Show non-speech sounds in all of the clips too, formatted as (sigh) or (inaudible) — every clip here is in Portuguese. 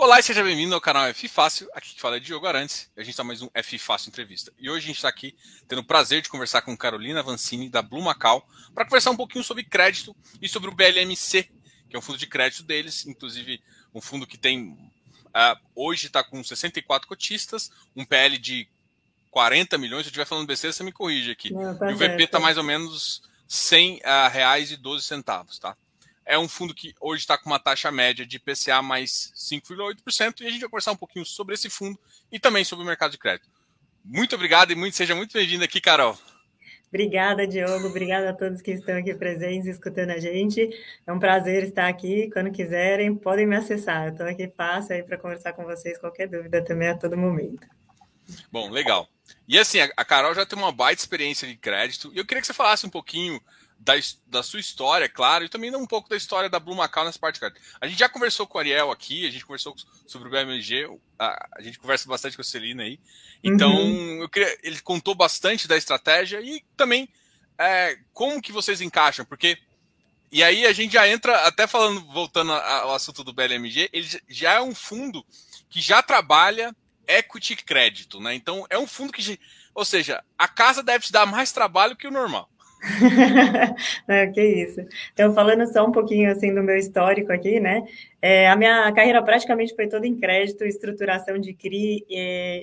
Olá e seja bem-vindo ao canal F Fácil. Aqui que fala é Diogo Arantes e a gente está mais um F Fácil Entrevista. E hoje a gente está aqui tendo o prazer de conversar com Carolina Vancini, da Blue Macau, para conversar um pouquinho sobre crédito e sobre o BLMC, que é um fundo de crédito deles, inclusive um fundo que tem. Uh, hoje está com 64 cotistas, um PL de 40 milhões. Se eu estiver falando besteira, você me corrige aqui. Não, tá e o VP está mais ou menos 100 uh, ah, reais e 12 centavos, tá? É um fundo que hoje está com uma taxa média de PCA mais 5,8%, e a gente vai conversar um pouquinho sobre esse fundo e também sobre o mercado de crédito. Muito obrigado e muito, seja muito bem-vindo aqui, Carol. Obrigada, Diogo. Obrigada a todos que estão aqui presentes, escutando a gente. É um prazer estar aqui. Quando quiserem, podem me acessar. Eu estou aqui fácil aí para conversar com vocês. Qualquer dúvida também a todo momento. Bom, legal. E assim, a Carol já tem uma baita experiência de crédito. E eu queria que você falasse um pouquinho da, da sua história, claro, e também um pouco da história da Blue Macau nessa parte. Cara. A gente já conversou com o Ariel aqui, a gente conversou sobre o BMG, a, a gente conversa bastante com a Celina aí. Então, uhum. eu queria, ele contou bastante da estratégia e também é, como que vocês encaixam, porque. E aí a gente já entra, até falando, voltando ao assunto do BLMG, ele já é um fundo que já trabalha equity crédito, né? Então é um fundo que. Ou seja, a casa deve te dar mais trabalho que o normal. Não, (laughs) que isso. Então, falando só um pouquinho assim do meu histórico aqui, né? É, a minha carreira praticamente foi toda em crédito, estruturação de CRI.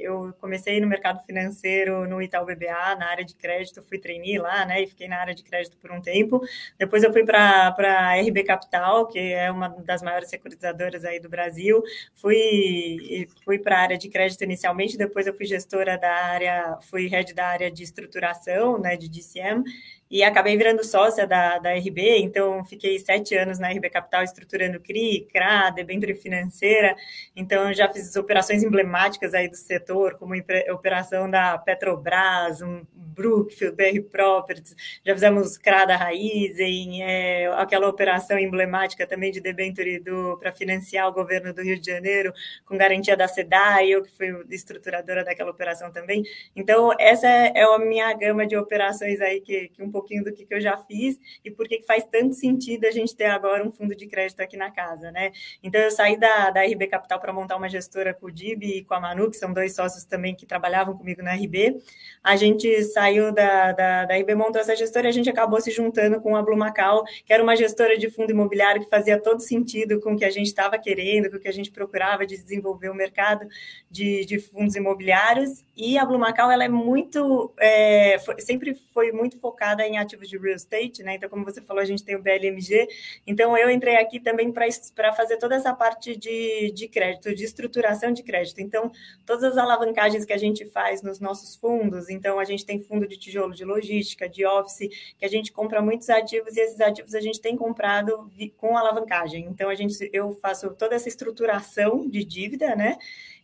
eu comecei no mercado financeiro no Itaú BBA, na área de crédito, fui trainee lá, né? E fiquei na área de crédito por um tempo. Depois eu fui para a RB Capital, que é uma das maiores securitizadoras aí do Brasil. Fui, fui para a área de crédito inicialmente, depois eu fui gestora da área, fui head da área de estruturação, né? De DCM e acabei virando sócia da, da RB, então fiquei sete anos na RB Capital estruturando CRI, CRA, debênture financeira, então já fiz operações emblemáticas aí do setor, como a operação da Petrobras, um Brookfield, BR Properties, já fizemos CRA da Raizen, é, aquela operação emblemática também de debênture para financiar o governo do Rio de Janeiro, com garantia da SEDAI, eu que fui estruturadora daquela operação também, então essa é a minha gama de operações aí que, que um pouquinho do que, que eu já fiz e por que faz tanto sentido a gente ter agora um fundo de crédito aqui na casa, né? Então, eu saí da, da RB Capital para montar uma gestora com o Dib e com a Manu, que são dois sócios também que trabalhavam comigo na RB. A gente saiu da, da, da RB, montou essa gestora e a gente acabou se juntando com a Blue Macau, que era uma gestora de fundo imobiliário que fazia todo sentido com o que a gente estava querendo, com o que a gente procurava de desenvolver o mercado de, de fundos imobiliários. E a Blue Macau, ela é muito, é, foi, sempre foi muito focada em ativos de real estate, né? Então, como você falou, a gente tem o BLMG. Então, eu entrei aqui também para fazer toda essa parte de, de crédito, de estruturação de crédito. Então, todas as alavancagens que a gente faz nos nossos fundos, então, a gente tem fundo de tijolo de logística, de office, que a gente compra muitos ativos e esses ativos a gente tem comprado com alavancagem. Então, a gente, eu faço toda essa estruturação de dívida, né?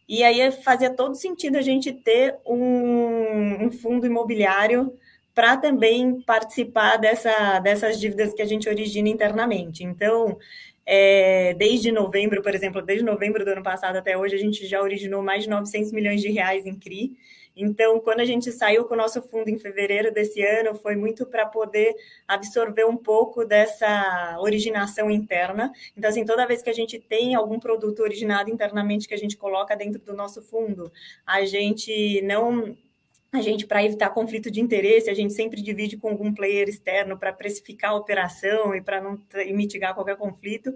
E aí fazia todo sentido a gente ter um, um fundo imobiliário para também participar dessa, dessas dívidas que a gente origina internamente. Então, é, desde novembro, por exemplo, desde novembro do ano passado até hoje, a gente já originou mais de 900 milhões de reais em CRI. Então, quando a gente saiu com o nosso fundo em fevereiro desse ano, foi muito para poder absorver um pouco dessa originação interna. Então, assim, toda vez que a gente tem algum produto originado internamente que a gente coloca dentro do nosso fundo, a gente não a gente, para evitar conflito de interesse, a gente sempre divide com algum player externo para precificar a operação e para não mitigar qualquer conflito.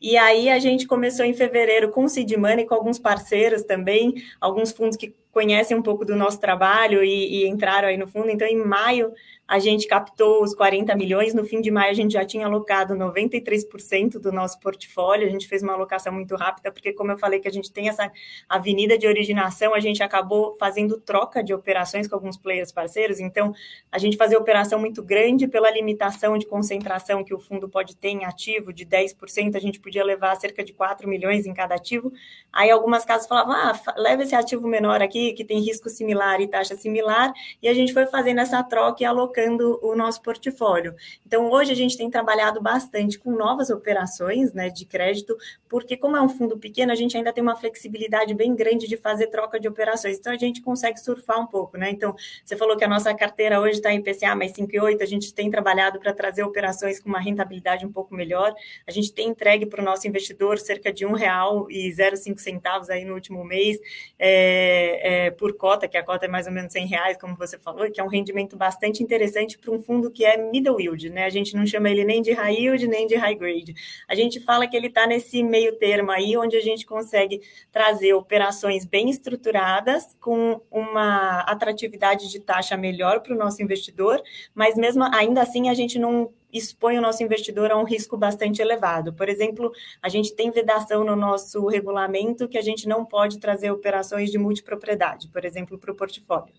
E aí a gente começou em fevereiro com o Seed Money, com alguns parceiros também, alguns fundos que conhecem um pouco do nosso trabalho e, e entraram aí no fundo. Então, em maio, a gente captou os 40 milhões, no fim de maio a gente já tinha alocado 93% do nosso portfólio, a gente fez uma alocação muito rápida, porque como eu falei que a gente tem essa avenida de originação, a gente acabou fazendo troca de operações com alguns players parceiros, então a gente fazia operação muito grande pela limitação de concentração que o fundo pode ter em ativo de 10%, a gente podia levar cerca de 4 milhões em cada ativo, aí algumas casas falavam, ah, leva esse ativo menor aqui, que tem risco similar e taxa similar, e a gente foi fazendo essa troca e alocando o nosso portfólio. Então, hoje a gente tem trabalhado bastante com novas operações né, de crédito, porque como é um fundo pequeno, a gente ainda tem uma flexibilidade bem grande de fazer troca de operações. Então, a gente consegue surfar um pouco, né? Então, você falou que a nossa carteira hoje está em PCA mais 5,8, a gente tem trabalhado para trazer operações com uma rentabilidade um pouco melhor. A gente tem entregue para o nosso investidor cerca de um real e 0,5 centavos aí no último mês é, é, por cota, que a cota é mais ou menos 100 reais, como você falou, que é um rendimento bastante interessante para um fundo que é middle yield, né? A gente não chama ele nem de high yield nem de high grade. A gente fala que ele está nesse meio termo aí, onde a gente consegue trazer operações bem estruturadas com uma atratividade de taxa melhor para o nosso investidor, mas mesmo ainda assim a gente não expõe o nosso investidor a um risco bastante elevado. Por exemplo, a gente tem vedação no nosso regulamento que a gente não pode trazer operações de multipropriedade, por exemplo, para o portfólio.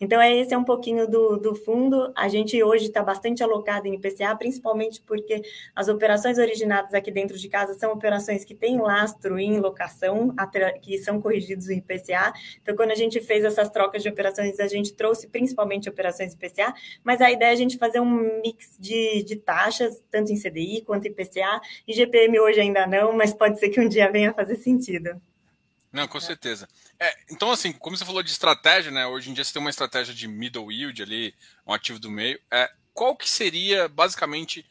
Então, é esse é um pouquinho do, do fundo. A gente hoje está bastante alocado em IPCA, principalmente porque as operações originadas aqui dentro de casa são operações que têm lastro em locação, que são corrigidos em IPCA. Então, quando a gente fez essas trocas de operações, a gente trouxe principalmente operações IPCA, mas a ideia é a gente fazer um mix de, de taxas, tanto em CDI quanto em IPCA. E GPM hoje ainda não, mas pode ser que um dia venha fazer sentido. Não, com certeza. É, então, assim, como você falou de estratégia, né? Hoje em dia você tem uma estratégia de middle yield ali, um ativo do meio. É, qual que seria, basicamente,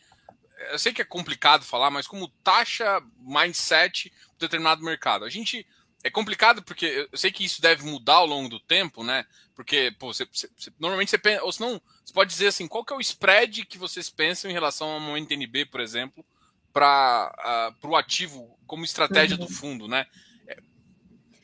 eu sei que é complicado falar, mas como taxa mindset de determinado mercado. A gente é complicado porque eu sei que isso deve mudar ao longo do tempo, né? Porque, pô, você, você, normalmente você pensa, ou senão, você pode dizer assim, qual que é o spread que vocês pensam em relação a uma NTNB, por exemplo, para uh, o ativo como estratégia uhum. do fundo, né?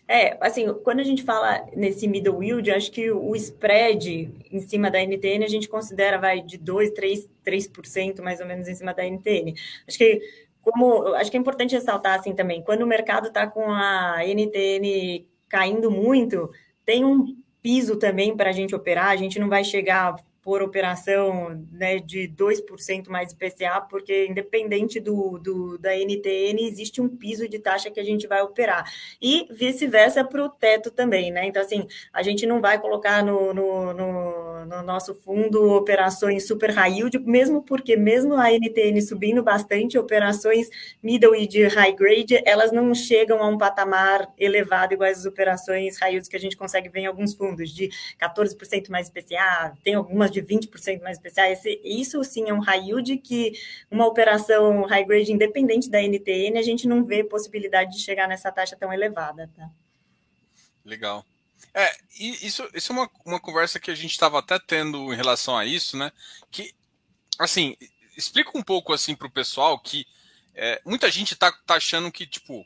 É, assim, quando a gente fala nesse middle yield, acho que o spread em cima da NTN a gente considera vai de 2, 3, 3% mais ou menos em cima da NTN. Acho que como acho que é importante ressaltar assim também, quando o mercado está com a NTN caindo muito, tem um piso também para a gente operar, a gente não vai chegar por operação né, de 2% mais IPCA, porque independente do, do, da NTN, existe um piso de taxa que a gente vai operar. E vice-versa para o teto também, né? Então, assim, a gente não vai colocar no, no, no, no, nosso fundo operações super high yield, mesmo porque mesmo a NTN subindo bastante, operações middle e de high grade, elas não chegam a um patamar elevado iguais as operações high yield que a gente consegue ver em alguns fundos, de 14% mais IPCA, tem algumas de 20% mais especiais. isso sim é um high yield que uma operação high grade independente da NTN, a gente não vê possibilidade de chegar nessa taxa tão elevada. Tá? Legal. É, isso, isso é uma, uma conversa que a gente estava até tendo em relação a isso, né? Que, assim, explica um pouco assim para o pessoal que é, muita gente está tá achando que, tipo,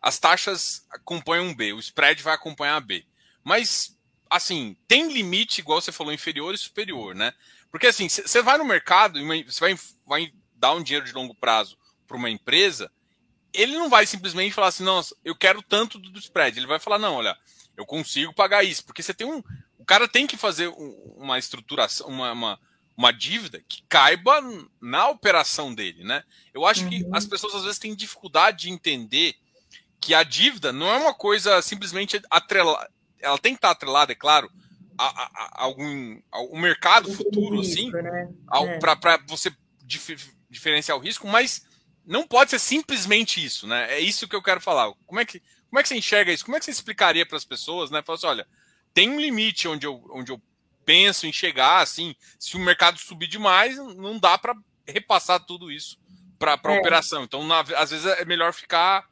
as taxas acompanham B, o spread vai acompanhar B. Mas assim, tem limite, igual você falou, inferior e superior, né? Porque assim, você vai no mercado e você vai, vai dar um dinheiro de longo prazo para uma empresa, ele não vai simplesmente falar assim, não, eu quero tanto do spread. Ele vai falar, não, olha, eu consigo pagar isso. Porque você tem um. O cara tem que fazer uma estruturação, uma, uma, uma dívida que caiba na operação dele, né? Eu acho uhum. que as pessoas às vezes têm dificuldade de entender que a dívida não é uma coisa simplesmente atrelada ela tem que estar atrelada, é claro, a, a, a algum a um mercado futuro, assim, né? é. para você dif, diferenciar o risco, mas não pode ser simplesmente isso, né? É isso que eu quero falar. Como é que, como é que você enxerga isso? Como é que você explicaria para as pessoas, né? Falar assim, olha, tem um limite onde eu, onde eu penso em chegar, assim, se o mercado subir demais, não dá para repassar tudo isso para a é. operação. Então, na, às vezes é melhor ficar.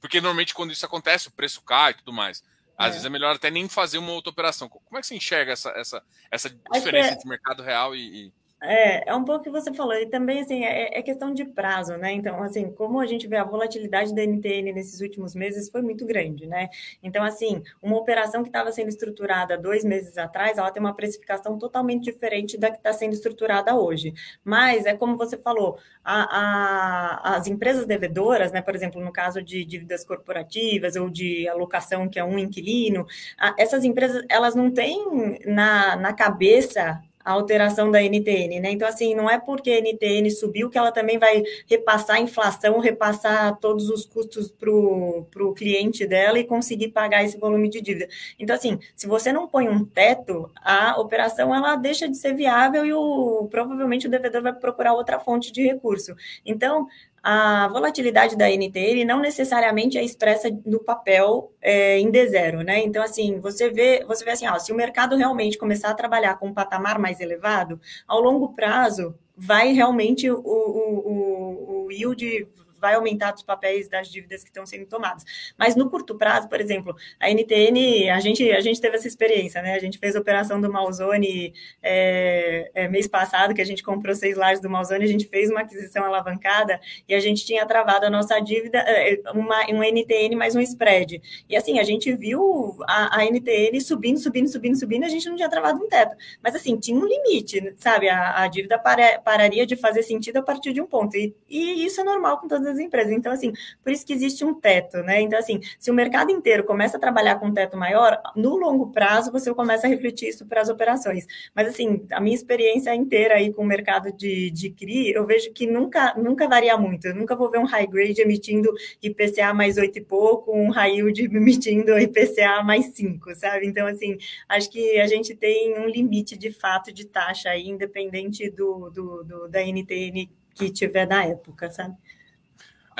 Porque normalmente quando isso acontece, o preço cai e tudo mais. Às é. vezes é melhor até nem fazer uma outra operação. Como é que você enxerga essa, essa, essa diferença é... entre mercado real e, e... É, é um pouco o que você falou, e também assim, é, é, questão de prazo, né? Então, assim, como a gente vê a volatilidade da NTN nesses últimos meses foi muito grande, né? Então, assim, uma operação que estava sendo estruturada dois meses atrás, ela tem uma precificação totalmente diferente da que está sendo estruturada hoje. Mas é como você falou, a, a, as empresas devedoras, né? Por exemplo, no caso de dívidas corporativas ou de alocação que é um inquilino, a, essas empresas elas não têm na, na cabeça a alteração da NTN, né? Então, assim, não é porque a NTN subiu que ela também vai repassar a inflação, repassar todos os custos para o cliente dela e conseguir pagar esse volume de dívida. Então, assim, se você não põe um teto, a operação ela deixa de ser viável e o, provavelmente o devedor vai procurar outra fonte de recurso. Então, a volatilidade da NTN não necessariamente é expressa no papel é, em D0, né? Então, assim, você vê, você vê assim, ó, se o mercado realmente começar a trabalhar com um patamar mais elevado, ao longo prazo vai realmente o, o, o, o yield vai aumentar os papéis das dívidas que estão sendo tomadas. Mas no curto prazo, por exemplo, a NTN, a gente, a gente teve essa experiência, né? A gente fez a operação do Malzone é, é, mês passado, que a gente comprou seis lajes do Malzone, a gente fez uma aquisição alavancada e a gente tinha travado a nossa dívida, é, uma, uma NTN mais um spread. E assim, a gente viu a, a NTN subindo, subindo, subindo, subindo, a gente não tinha travado um teto. Mas assim, tinha um limite, sabe? A, a dívida para, pararia de fazer sentido a partir de um ponto. E, e isso é normal com todas das empresas. Então, assim, por isso que existe um teto, né? Então, assim, se o mercado inteiro começa a trabalhar com um teto maior, no longo prazo você começa a refletir isso para as operações. Mas, assim, a minha experiência inteira aí com o mercado de, de CRI, eu vejo que nunca, nunca varia muito. Eu nunca vou ver um high grade emitindo IPCA mais oito e pouco, um high yield (laughs) emitindo IPCA mais cinco, sabe? Então, assim, acho que a gente tem um limite de fato de taxa aí, independente do, do, do da NTN que tiver na época, sabe?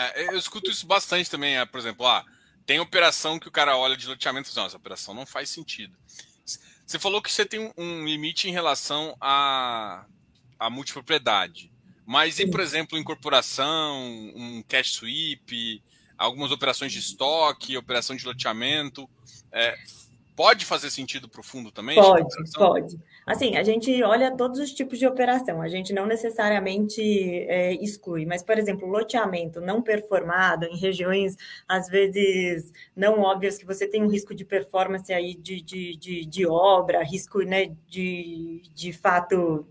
É, eu escuto isso bastante também, é, por exemplo, ah, tem operação que o cara olha de loteamento e diz, não, essa operação não faz sentido. Você falou que você tem um limite em relação à, à multipropriedade. Mas e, por exemplo, incorporação, um cash sweep, algumas operações de estoque, operação de loteamento, é, pode fazer sentido para o fundo também? Pode, pode. Assim, a gente olha todos os tipos de operação, a gente não necessariamente é, exclui, mas, por exemplo, loteamento não performado em regiões, às vezes, não óbvias, que você tem um risco de performance aí de, de, de, de obra, risco né, de, de fato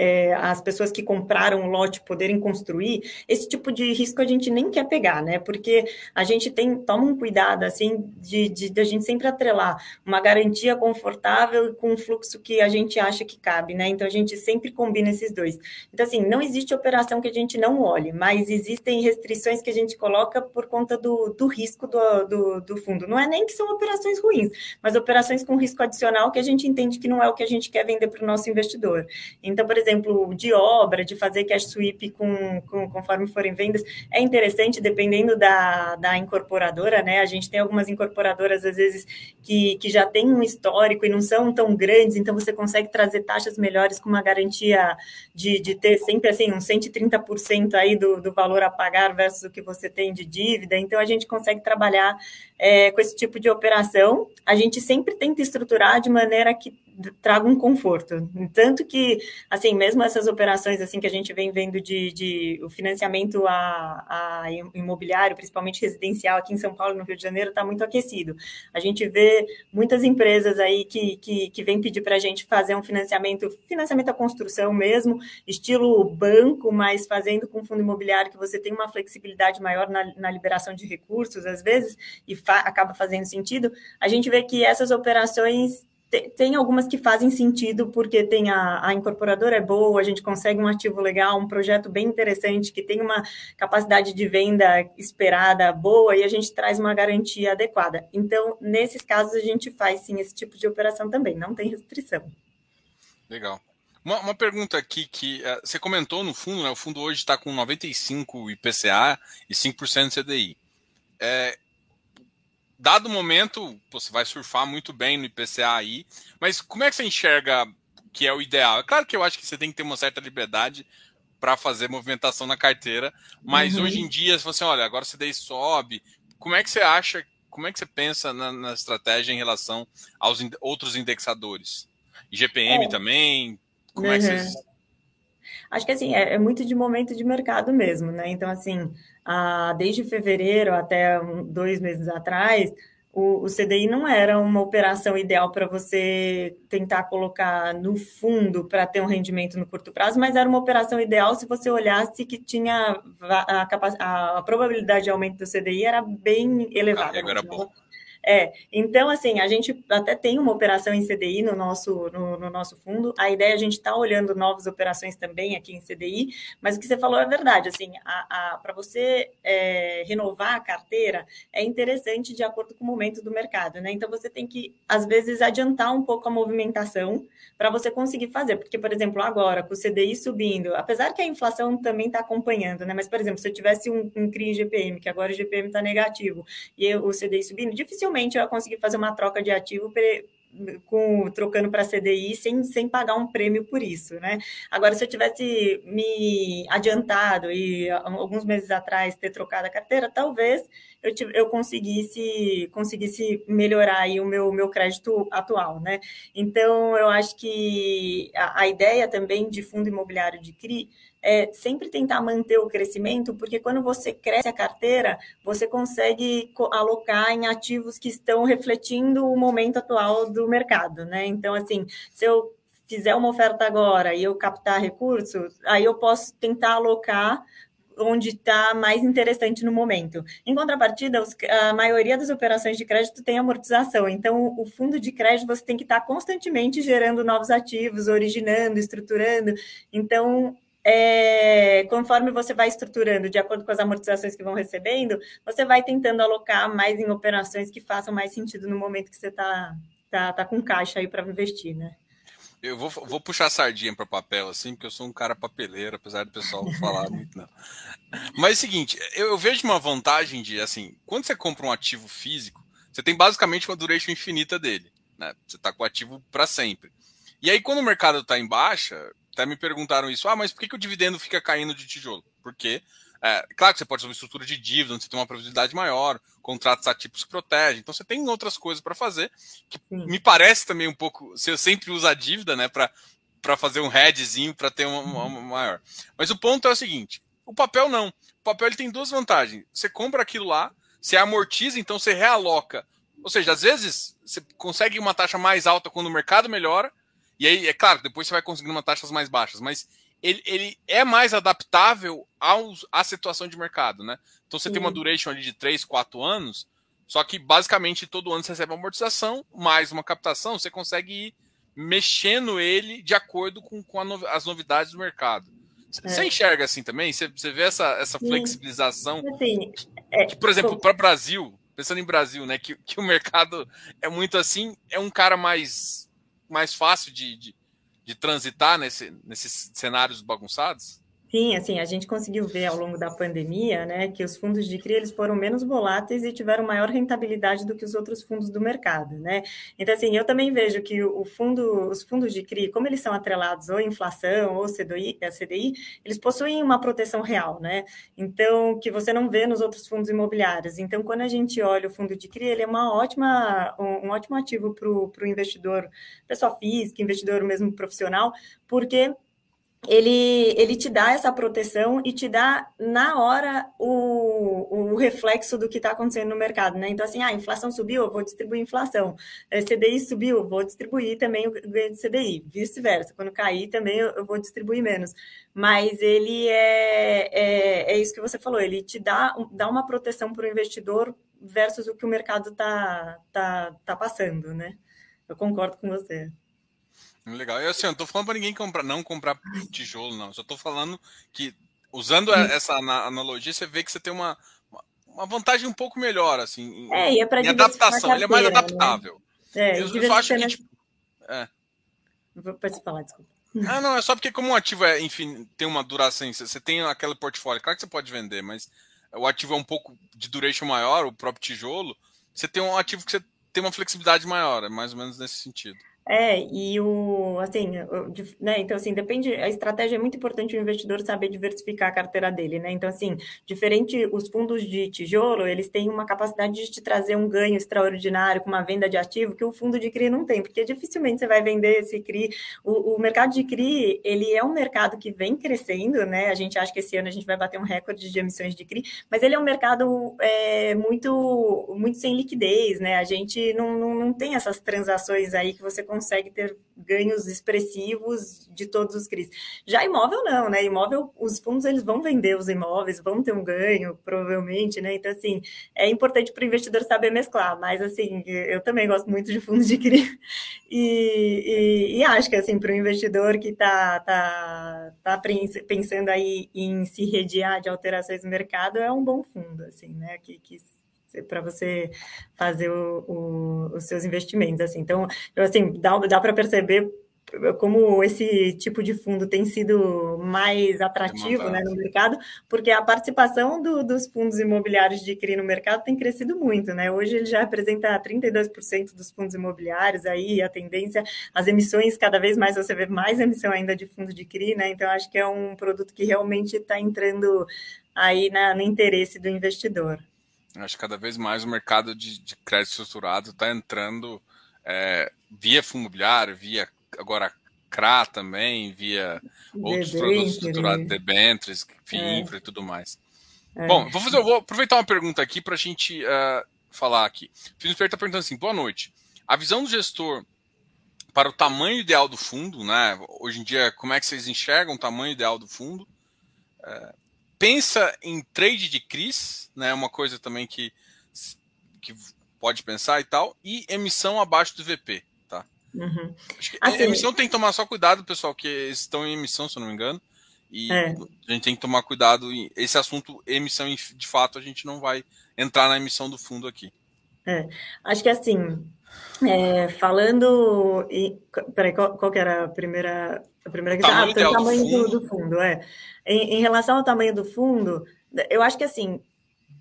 é, as pessoas que compraram o lote poderem construir, esse tipo de risco a gente nem quer pegar, né? Porque a gente tem, toma um cuidado, assim, de, de, de a gente sempre atrelar uma garantia confortável com um fluxo que a gente acha que cabe, né? Então a gente sempre combina esses dois. Então, assim, não existe operação que a gente não olhe, mas existem restrições que a gente coloca por conta do, do risco do, do, do fundo. Não é nem que são operações ruins, mas operações com risco adicional que a gente entende que não é o que a gente quer vender para o nosso investidor. Então, por exemplo, exemplo, de obra, de fazer cash sweep com, com, conforme forem vendas, é interessante dependendo da, da incorporadora, né? A gente tem algumas incorporadoras, às vezes, que, que já têm um histórico e não são tão grandes, então você consegue trazer taxas melhores com uma garantia de, de ter sempre assim uns 130% aí do, do valor a pagar versus o que você tem de dívida. Então a gente consegue trabalhar é, com esse tipo de operação. A gente sempre tenta estruturar de maneira que traga um conforto. Tanto que, assim, mesmo essas operações assim que a gente vem vendo de, de o financiamento a, a, imobiliário, principalmente residencial aqui em São Paulo, no Rio de Janeiro, está muito aquecido. A gente vê muitas empresas aí que, que, que vêm pedir para a gente fazer um financiamento, financiamento à construção mesmo, estilo banco, mas fazendo com fundo imobiliário que você tem uma flexibilidade maior na, na liberação de recursos, às vezes, e fa acaba fazendo sentido. A gente vê que essas operações tem algumas que fazem sentido porque tem a, a, incorporadora é boa, a gente consegue um ativo legal, um projeto bem interessante que tem uma capacidade de venda esperada boa e a gente traz uma garantia adequada. Então, nesses casos, a gente faz sim esse tipo de operação também, não tem restrição. Legal. Uma, uma pergunta aqui que uh, você comentou no fundo, né? O fundo hoje está com 95 IPCA e 5% CDI. É, dado o momento, você vai surfar muito bem no IPCA aí, mas como é que você enxerga que é o ideal? É claro que eu acho que você tem que ter uma certa liberdade para fazer movimentação na carteira, mas uhum. hoje em dia, você olha, agora você daí sobe, como é que você acha, como é que você pensa na, na estratégia em relação aos in, outros indexadores? GPM é. também? Como uhum. é que vocês... Acho que assim, é, é, muito de momento de mercado mesmo, né? Então, assim, ah, desde fevereiro até dois meses atrás, o, o CDI não era uma operação ideal para você tentar colocar no fundo para ter um rendimento no curto prazo, mas era uma operação ideal se você olhasse que tinha a, a, a probabilidade de aumento do CDI era bem elevada. Ah, agora é bom É, então, assim, a gente até tem uma operação em CDI no nosso, no, no nosso fundo. A ideia é a gente estar tá olhando novas operações também aqui em CDI, mas o que você falou é verdade. Assim, para você é, renovar a carteira, é interessante de acordo com o momento do mercado, né? Então, você tem que, às vezes, adiantar um pouco a movimentação para você conseguir fazer. Porque, por exemplo, agora, com o CDI subindo, apesar que a inflação também está acompanhando, né? Mas, por exemplo, se eu tivesse um, um CRI GPM, que agora o GPM está negativo, e eu, o CDI subindo, dificilmente eu ia conseguir fazer uma troca de ativo com, trocando para CDI sem, sem pagar um prêmio por isso, né? Agora, se eu tivesse me adiantado e alguns meses atrás ter trocado a carteira, talvez eu, eu conseguisse, conseguisse melhorar aí o meu, meu crédito atual, né? Então, eu acho que a, a ideia também de fundo imobiliário de CRI é sempre tentar manter o crescimento, porque quando você cresce a carteira, você consegue alocar em ativos que estão refletindo o momento atual do mercado, né? Então, assim, se eu fizer uma oferta agora e eu captar recursos, aí eu posso tentar alocar onde está mais interessante no momento. Em contrapartida, a maioria das operações de crédito tem amortização, então o fundo de crédito você tem que estar tá constantemente gerando novos ativos, originando, estruturando. Então, é, conforme você vai estruturando de acordo com as amortizações que vão recebendo, você vai tentando alocar mais em operações que façam mais sentido no momento que você está tá, tá com caixa aí para investir, né? Eu vou, vou puxar a sardinha para papel, assim, porque eu sou um cara papeleiro, apesar do pessoal falar (laughs) muito, não. Mas é o seguinte, eu, eu, vejo uma vantagem de, assim, quando você compra um ativo físico, você tem basicamente uma duration infinita dele, né? Você está com o ativo para sempre. E aí, quando o mercado está em baixa, até me perguntaram isso, ah, mas por que, que o dividendo fica caindo de tijolo? Porque, é, claro que você pode ter uma estrutura de dívida, onde você tem uma previsibilidade maior, contratos atípicos que protegem, então você tem outras coisas para fazer, que Sim. me parece também um pouco, você sempre usa a dívida, né, para fazer um hedgezinho, para ter uma, uma, uma, maior. Mas o ponto é o seguinte, o papel não, o papel ele tem duas vantagens, você compra aquilo lá, você amortiza, então você realoca, ou seja, às vezes você consegue uma taxa mais alta quando o mercado melhora, e aí, é claro, depois você vai conseguindo uma taxas mais baixas, mas ele, ele é mais adaptável aos, à situação de mercado, né? Então você Sim. tem uma duration ali de 3, 4 anos, só que basicamente todo ano você recebe uma amortização, mais uma captação, você consegue ir mexendo ele de acordo com, com no, as novidades do mercado. Você é. enxerga assim também? Você, você vê essa, essa flexibilização? Assim, é, que, por exemplo, para o Brasil, pensando em Brasil, né? Que, que o mercado é muito assim, é um cara mais mais fácil de, de, de transitar nesse, nesses cenários bagunçados? Sim, assim, a gente conseguiu ver ao longo da pandemia, né, que os fundos de CRI eles foram menos voláteis e tiveram maior rentabilidade do que os outros fundos do mercado, né? Então, assim, eu também vejo que o fundo, os fundos de CRI, como eles são atrelados ou inflação ou CDI, a CDI, eles possuem uma proteção real, né? Então, que você não vê nos outros fundos imobiliários. Então, quando a gente olha o fundo de CRI, ele é uma ótima, um, um ótimo ativo para o investidor, pessoa física, investidor mesmo profissional, porque ele, ele te dá essa proteção e te dá na hora o, o reflexo do que está acontecendo no mercado, né? Então, assim, ah, a inflação subiu, eu vou distribuir inflação. A CDI subiu, vou distribuir também o ganho de CDI. Vice-versa, quando cair também eu, vou distribuir menos. Mas ele é, é, é isso que você falou, ele te dá, dá uma proteção para o investidor versus o que o mercado está tá, tá passando, né? Eu concordo com você. Legal. Eu assim, não tô falando para ninguém comprar, não comprar tijolo, não. Só tô falando que, usando essa analogia, você vê que você tem uma, uma vantagem um pouco melhor, assim, é, e é para adaptação. Ele é mais né? adaptável. Né? É, eu, eu só acho que. Tipo, é. Pode falar, desculpa. Ah, não, é só porque como um ativo é, enfim, tem uma duração, você tem aquele portfólio, claro que você pode vender, mas o ativo é um pouco de duration maior, o próprio tijolo, você tem um ativo que você tem uma flexibilidade maior, é mais ou menos nesse sentido. É, e o, assim, né, então, assim, depende, a estratégia é muito importante o investidor saber diversificar a carteira dele, né, então, assim, diferente os fundos de tijolo, eles têm uma capacidade de te trazer um ganho extraordinário com uma venda de ativo que o fundo de CRI não tem, porque dificilmente você vai vender esse CRI, o, o mercado de CRI, ele é um mercado que vem crescendo, né, a gente acha que esse ano a gente vai bater um recorde de emissões de CRI, mas ele é um mercado é, muito, muito sem liquidez, né, a gente não, não, não tem essas transações aí que você consegue consegue ter ganhos expressivos de todos os CRIs. Já imóvel não, né? Imóvel, os fundos eles vão vender os imóveis, vão ter um ganho, provavelmente, né? Então, assim, é importante para o investidor saber mesclar, mas assim, eu também gosto muito de fundos de CRI (laughs) e, e, e acho que assim, para o investidor que está tá, tá pensando aí em se redear de alterações no mercado, é um bom fundo, assim, né? Que, que para você fazer o, o, os seus investimentos. Assim. Então, assim, dá, dá para perceber como esse tipo de fundo tem sido mais atrativo né, no mercado, porque a participação do, dos fundos imobiliários de CRI no mercado tem crescido muito, né? Hoje ele já representa 32% dos fundos imobiliários, aí a tendência, as emissões, cada vez mais você vê mais emissão ainda de fundo de CRI, né? Então, acho que é um produto que realmente está entrando aí na, no interesse do investidor. Acho que cada vez mais o mercado de, de crédito estruturado está entrando é, via fundo imobiliário, via agora CRA também, via outros produtos estruturados, debentures, FINFRA é. e tudo mais. É. Bom, vou, fazer, vou aproveitar uma pergunta aqui para a gente uh, falar aqui. O Felipe está perguntando assim: boa noite. A visão do gestor para o tamanho ideal do fundo, né? Hoje em dia, como é que vocês enxergam o tamanho ideal do fundo? Uh, pensa em trade de CRIs, né? Uma coisa também que, que pode pensar e tal, e emissão abaixo do VP, tá? Uhum. Assim, emissão tem que tomar só cuidado, pessoal, que estão em emissão, se eu não me engano. E é. a gente tem que tomar cuidado. Esse assunto, emissão, de fato, a gente não vai entrar na emissão do fundo aqui. É. Acho que assim, é, falando. Em, peraí, qual, qual que era a primeira, a primeira questão? Ah, o tamanho do fundo. do fundo, é. Em, em, relação ao tamanho do fundo, eu acho que assim,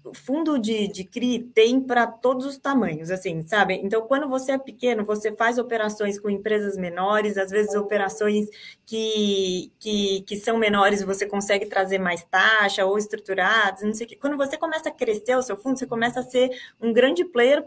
o fundo de, de CRI tem para todos os tamanhos, assim, sabe? Então, quando você é pequeno, você faz operações com empresas menores, às vezes operações que, que, que são menores você consegue trazer mais taxa ou estruturadas, não sei o quê. Quando você começa a crescer o seu fundo, você começa a ser um grande player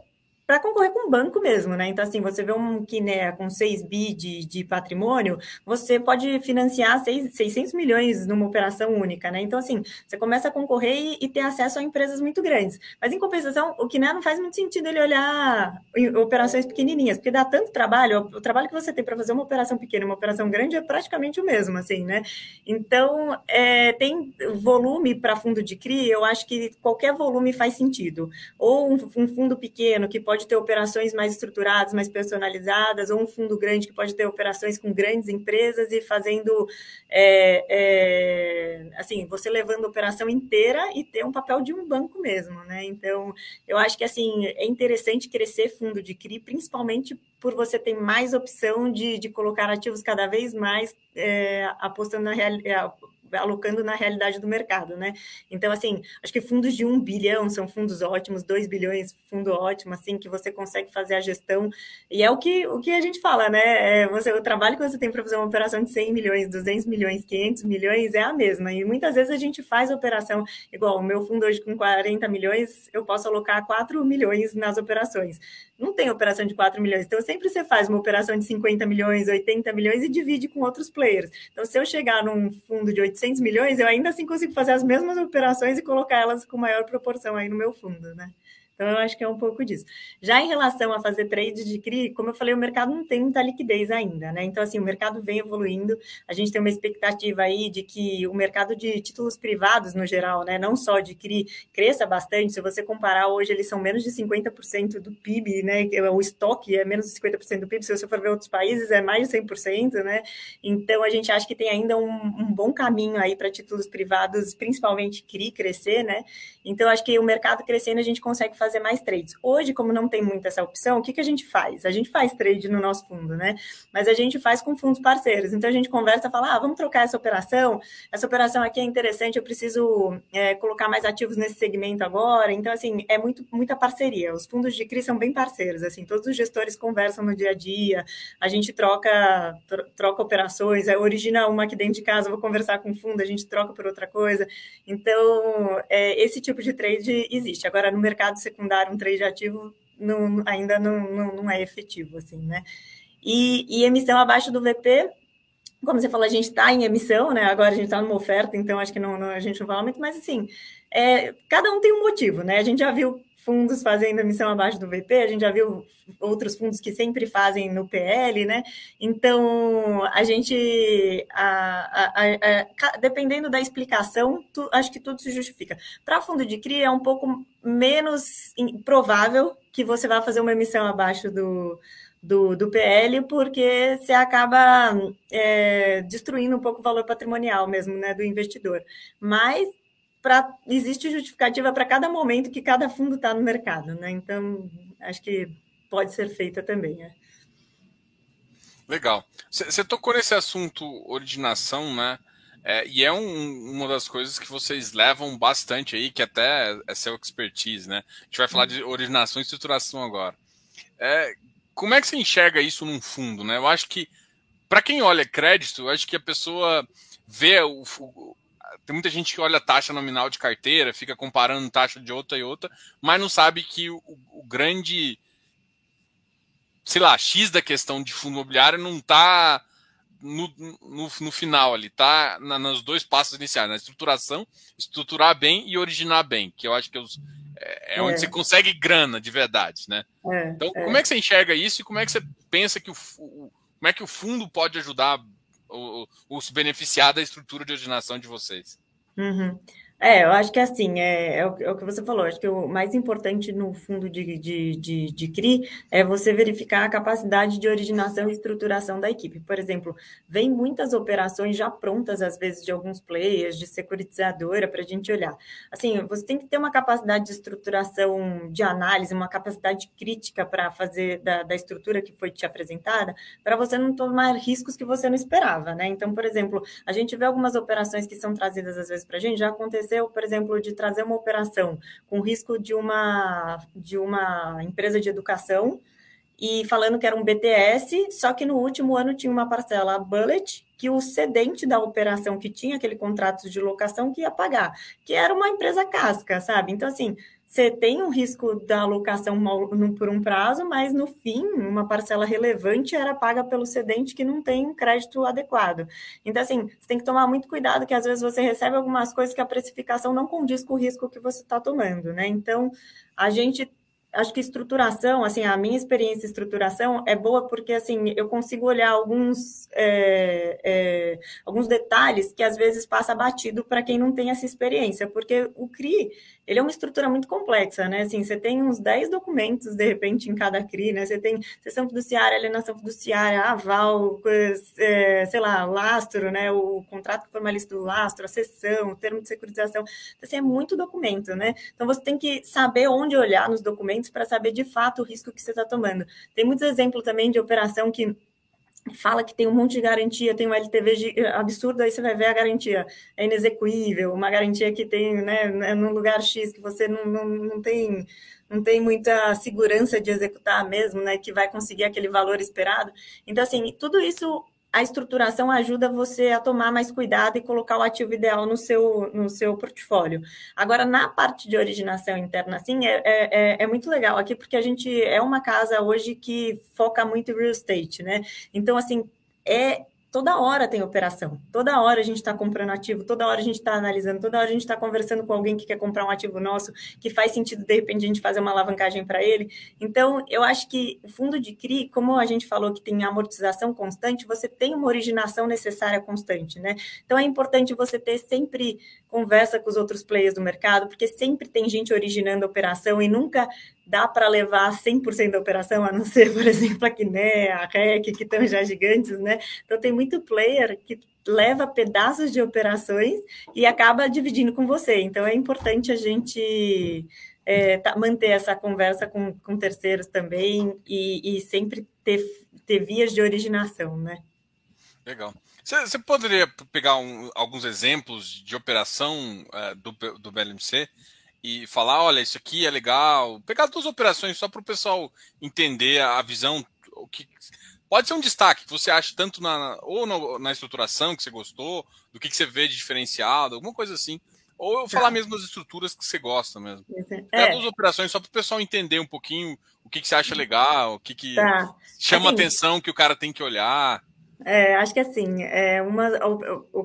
para concorrer com o banco mesmo, né? Então, assim, você vê um Kinea com 6 bi de, de patrimônio, você pode financiar 6, 600 milhões numa operação única, né? Então, assim, você começa a concorrer e, e ter acesso a empresas muito grandes. Mas, em compensação, o Kinea não faz muito sentido ele olhar operações pequenininhas, porque dá tanto trabalho, o, o trabalho que você tem para fazer uma operação pequena e uma operação grande é praticamente o mesmo, assim, né? Então, é, tem volume para fundo de CRI, eu acho que qualquer volume faz sentido. Ou um, um fundo pequeno que pode pode ter operações mais estruturadas, mais personalizadas, ou um fundo grande que pode ter operações com grandes empresas e fazendo, é, é, assim, você levando a operação inteira e ter um papel de um banco mesmo, né? Então, eu acho que, assim, é interessante crescer fundo de CRI, principalmente por você ter mais opção de, de colocar ativos cada vez mais é, apostando na realidade alocando na realidade do mercado, né? Então, assim, acho que fundos de um bilhão são fundos ótimos, dois bilhões, fundo ótimo, assim, que você consegue fazer a gestão. E é o que, o que a gente fala, né? É você, o trabalho que você tem para fazer uma operação de 100 milhões, 200 milhões, 500 milhões é a mesma. E muitas vezes a gente faz operação, igual o meu fundo hoje com 40 milhões, eu posso alocar 4 milhões nas operações não tem operação de 4 milhões. Então, sempre você faz uma operação de 50 milhões, 80 milhões e divide com outros players. Então, se eu chegar num fundo de 800 milhões, eu ainda assim consigo fazer as mesmas operações e colocar elas com maior proporção aí no meu fundo, né? Então, eu acho que é um pouco disso. Já em relação a fazer trade de CRI, como eu falei, o mercado não tem muita liquidez ainda, né? Então, assim, o mercado vem evoluindo. A gente tem uma expectativa aí de que o mercado de títulos privados, no geral, né, não só de CRI, cresça bastante. Se você comparar hoje, eles são menos de 50% do PIB, né? O estoque é menos de 50% do PIB. Se você for ver outros países, é mais de 100%, né? Então, a gente acha que tem ainda um, um bom caminho aí para títulos privados, principalmente CRI, crescer, né? Então, acho que o mercado crescendo, a gente consegue fazer mais trades. Hoje, como não tem muito essa opção, o que, que a gente faz? A gente faz trade no nosso fundo, né? Mas a gente faz com fundos parceiros. Então, a gente conversa e fala, ah, vamos trocar essa operação, essa operação aqui é interessante, eu preciso é, colocar mais ativos nesse segmento agora. Então, assim, é muito, muita parceria. Os fundos de CRI são bem parceiros, assim, todos os gestores conversam no dia a dia, a gente troca, troca operações, origina uma aqui dentro de casa, vou conversar com o fundo, a gente troca por outra coisa. Então, é, esse tipo de trade existe. Agora, no mercado secundário, um trade ativo não, ainda não, não, não, é efetivo, assim, né? E, e emissão abaixo do VP, como você falou, a gente está em emissão, né? Agora a gente está numa oferta, então acho que não, não, a gente não fala muito, mas assim, é, cada um tem um motivo, né? A gente já viu fundos fazendo emissão abaixo do VP, a gente já viu outros fundos que sempre fazem no PL, né? Então, a gente, a, a, a, dependendo da explicação, tu, acho que tudo se justifica. Para fundo de CRI, é um pouco menos provável que você vá fazer uma emissão abaixo do, do, do PL, porque você acaba é, destruindo um pouco o valor patrimonial mesmo né, do investidor. Mas pra, existe justificativa para cada momento que cada fundo está no mercado, né? Então, acho que pode ser feita também. Né? Legal. Você tocou nesse assunto originação, né? É, e é um, uma das coisas que vocês levam bastante aí, que até é seu expertise, né? A gente vai falar de originação e estruturação agora. É, como é que você enxerga isso num fundo, né? Eu acho que, para quem olha crédito, eu acho que a pessoa vê o, o, tem muita gente que olha a taxa nominal de carteira, fica comparando taxa de outra e outra, mas não sabe que o, o grande, sei lá, X da questão de fundo imobiliário não está no, no, no, final ali, tá na, nos dois passos iniciais, na estruturação, estruturar bem e originar bem, que eu acho que é, é, é onde você consegue grana de verdade, né? É, então, é. como é que você enxerga isso e como é que você pensa que o como é que o fundo pode ajudar o, o se beneficiar da estrutura de originação de vocês. Uhum. É, eu acho que assim, é, é, o, é, o, que você falou, acho que o mais importante no fundo de, de, de, de, CRI é você verificar a capacidade de originação e estruturação da equipe. Por exemplo, vem muitas operações já prontas, às vezes, de alguns players, de securitizadora, para a gente olhar. Assim, você tem que ter uma capacidade de estruturação de análise, uma capacidade crítica para fazer da, da estrutura que foi te apresentada, para você não tomar riscos que você não esperava, né? Então, por exemplo, a gente vê algumas operações que são trazidas às vezes para a gente, já aconteceu aconteceu, por exemplo, de trazer uma operação com risco de uma, de uma empresa de educação e falando que era um BTS, só que no último ano tinha uma parcela Bullet que o cedente da operação que tinha aquele contrato de locação que ia pagar, que era uma empresa casca, sabe? Então, assim, você tem um risco da alocação por um prazo, mas no fim, uma parcela relevante era paga pelo cedente que não tem crédito adequado. Então, assim, você tem que tomar muito cuidado, que às vezes você recebe algumas coisas que a precificação não condiz com o risco que você está tomando, né? Então, a gente acho que estruturação, assim, a minha experiência de estruturação é boa porque, assim, eu consigo olhar alguns, é, é, alguns detalhes que às vezes passa batido para quem não tem essa experiência, porque o CRI, ele é uma estrutura muito complexa, né? Assim, você tem uns 10 documentos, de repente, em cada CRI, né? Você tem sessão fiduciária, alienação fiduciária, aval, é, sei lá, lastro, né? O contrato formalista do lastro, a sessão, o termo de securitização. Então, assim, é muito documento, né? Então, você tem que saber onde olhar nos documentos para saber de fato o risco que você está tomando. Tem muitos exemplos também de operação que fala que tem um monte de garantia, tem um LTV absurdo, aí você vai ver a garantia é inexequível, uma garantia que tem, né, né, num lugar X que você não, não, não tem não tem muita segurança de executar mesmo, né, que vai conseguir aquele valor esperado. Então, assim, tudo isso a estruturação ajuda você a tomar mais cuidado e colocar o ativo ideal no seu, no seu portfólio. Agora, na parte de originação interna, assim, é, é, é muito legal aqui, porque a gente é uma casa hoje que foca muito em real estate, né? Então, assim, é toda hora tem operação, toda hora a gente está comprando ativo, toda hora a gente está analisando, toda hora a gente está conversando com alguém que quer comprar um ativo nosso, que faz sentido de repente a gente fazer uma alavancagem para ele. Então, eu acho que o fundo de CRI, como a gente falou que tem amortização constante, você tem uma originação necessária constante, né? Então, é importante você ter sempre conversa com os outros players do mercado, porque sempre tem gente originando a operação e nunca dá para levar 100% da operação, a não ser, (laughs) por exemplo, a Quiné, a REC, que estão já gigantes, né? Então, tem muito player que leva pedaços de operações e acaba dividindo com você. Então, é importante a gente é, tá, manter essa conversa com, com terceiros também e, e sempre ter, ter vias de originação, né? Legal. Você poderia pegar um, alguns exemplos de operação uh, do, do BLMC e falar, olha, isso aqui é legal. Pegar duas operações só para o pessoal entender a visão. O que pode ser um destaque que você acha tanto na ou no, na estruturação que você gostou, do que, que você vê de diferenciado, alguma coisa assim. Ou eu falar tá. mesmo das estruturas que você gosta mesmo. É. Pegar duas operações só para o pessoal entender um pouquinho o que, que você acha legal, o que, que tá. chama assim, atenção que o cara tem que olhar. É, acho que assim, é uma,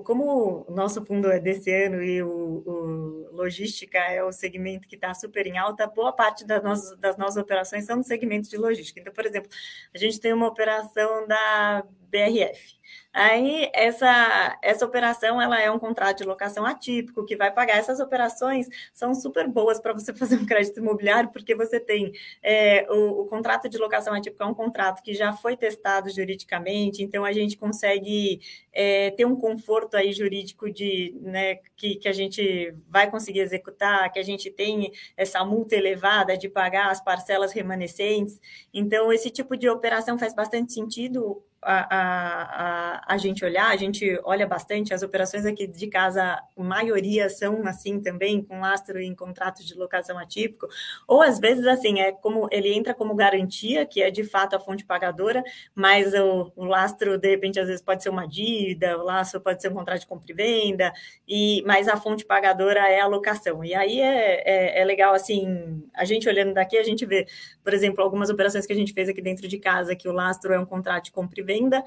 como o nosso fundo é desse ano e o, o logística é o segmento que está super em alta, boa parte das nossas, das nossas operações são no segmento de logística. Então, por exemplo, a gente tem uma operação da BRF. Aí essa essa operação ela é um contrato de locação atípico que vai pagar. Essas operações são super boas para você (laughs) fazer um crédito imobiliário porque você tem é, o, o, contrato de locação atípico é um contrato que já foi testado juridicamente então a gente consegue é, ter um conforto aí jurídico de né, que, que a gente vai conseguir executar que a gente tem essa multa elevada de pagar as parcelas remanescentes. Então esse tipo de operação faz bastante sentido a, a, a, gente olhar, a gente olha bastante, as operações aqui de casa, maioria são assim também, com lastro em contratos de locação atípico, ou às vezes assim, é como ele entra como garantia, que é de fato a fonte pagadora, mas o, o lastro, de repente, às vezes pode ser uma dívida, o lastro pode ser um contrato de compra e venda, e, mas a fonte pagadora é a locação. E aí é, é, é legal, assim, a gente olhando daqui, a gente vê, por exemplo, algumas operações que a gente fez aqui dentro de casa, que o lastro é um contrato de compra e venda,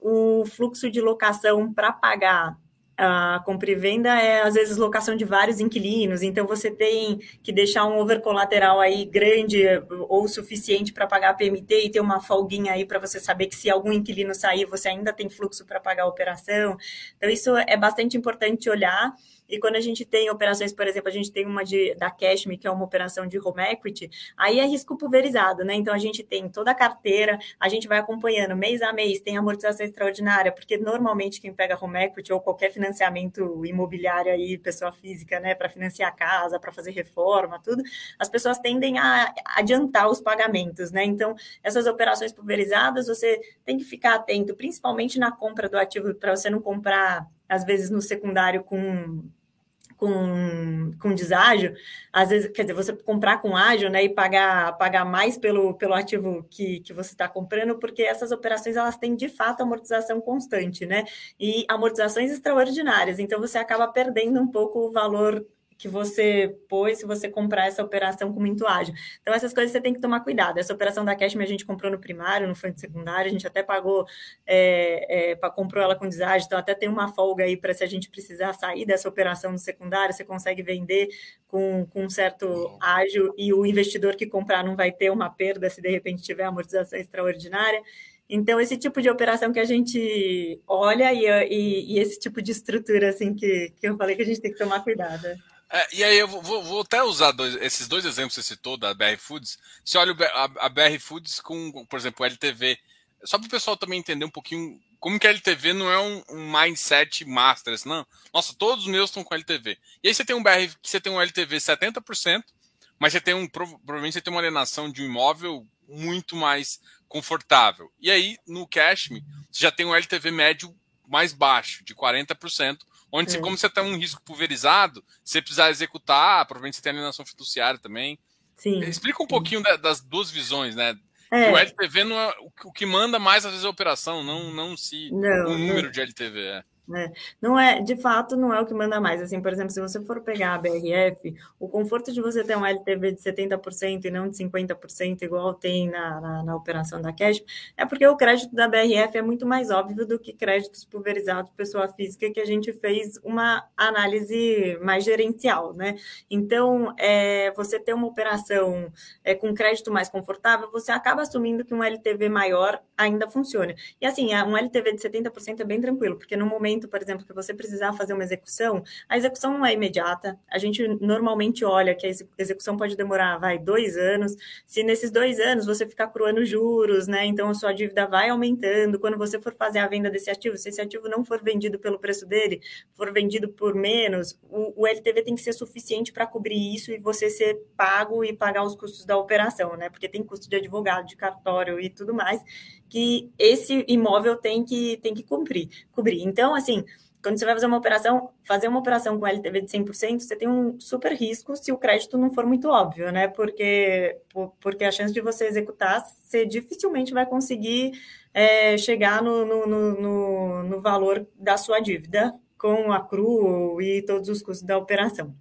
o fluxo de locação para pagar a compra e venda é às vezes locação de vários inquilinos, então você tem que deixar um over colateral aí grande ou suficiente para pagar a PMT e ter uma folguinha aí para você saber que se algum inquilino sair, você ainda tem fluxo para pagar a operação. Então isso é bastante importante olhar. E quando a gente tem operações, por exemplo, a gente tem uma de, da Cashme, que é uma operação de home equity, aí é risco pulverizado, né? Então a gente tem toda a carteira, a gente vai acompanhando mês a mês, tem amortização extraordinária, porque normalmente quem pega home equity ou qualquer financiamento imobiliário aí, pessoa física, né, para financiar a casa, para fazer reforma, tudo, as pessoas tendem a adiantar os pagamentos, né? Então, essas operações pulverizadas, você tem que ficar atento, principalmente na compra do ativo, para você não comprar às vezes no secundário com com, com deságio, às vezes, quer dizer, você comprar com ágil, né, e pagar, pagar mais pelo, pelo ativo que, que você está comprando, porque essas operações, elas têm, de fato, amortização constante, né, e amortizações extraordinárias, então você acaba perdendo um pouco o valor que você pôs se você comprar essa operação com muito ágil. Então, essas coisas você tem que tomar cuidado. Essa operação da Cashme a gente comprou no primário, no fundo secundário, a gente até pagou, é, é, comprou ela com deságio, então até tem uma folga aí para se a gente precisar sair dessa operação no secundário, você consegue vender com, com um certo ágil e o investidor que comprar não vai ter uma perda se de repente tiver amortização extraordinária. Então, esse tipo de operação que a gente olha e, e, e, esse tipo de estrutura, assim, que, que eu falei que a gente tem que tomar cuidado. É, e aí eu vou, vou até usar dois, esses dois exemplos que você citou da BR Foods. Você olha a, a BR Foods com, por exemplo, o LTV. Só para o pessoal também entender um pouquinho como que a LTV não é um, um mindset master, assim, não. Nossa, todos os meus estão com LTV. E aí você tem um BR que você tem um LTV 70%, mas você tem um provavelmente você tem uma alienação de um imóvel muito mais confortável. E aí no Cashme você já tem um LTV médio mais baixo, de 40%, Onde, é. como você tem um risco pulverizado, você precisar executar, provavelmente você tem alienação fiduciária também. Sim. Explica um pouquinho da, das duas visões, né? É. O LTV não é, o que manda mais às vezes é a operação, não, não se não, o número não. de LTV. É. Né? Não é, de fato, não é o que manda mais. Assim, por exemplo, se você for pegar a BRF, o conforto de você ter um LTV de 70% e não de 50%, igual tem na, na, na, operação da Cash, é porque o crédito da BRF é muito mais óbvio do que créditos pulverizados pessoa física, que a gente fez uma análise mais gerencial, né? Então, é, você ter uma operação é, com crédito mais confortável, você acaba assumindo que um LTV maior ainda funciona. E assim, um LTV de 70% é bem tranquilo, porque no momento momento, por exemplo, que você precisar fazer uma execução, a execução não é imediata. A gente normalmente olha que a execução pode demorar, vai, dois anos. Se nesses dois anos você ficar cruando juros, né? Então a sua dívida vai aumentando. Quando você for fazer a venda desse ativo, se esse ativo não for vendido pelo preço dele, for vendido por menos, o, o LTV tem que ser suficiente para cobrir isso e você ser pago e pagar os custos da operação, né? Porque tem custo de advogado, de cartório e tudo mais que esse imóvel tem que, tem que cumprir, cobrir. Então, assim, quando você vai fazer uma operação, fazer uma operação com LTV de 100%, você tem um super risco se o crédito não for muito óbvio, né? Porque, porque a chance de você executar, você dificilmente vai conseguir é, chegar no, no, no, no, valor da sua dívida com a CRU e todos os custos da operação.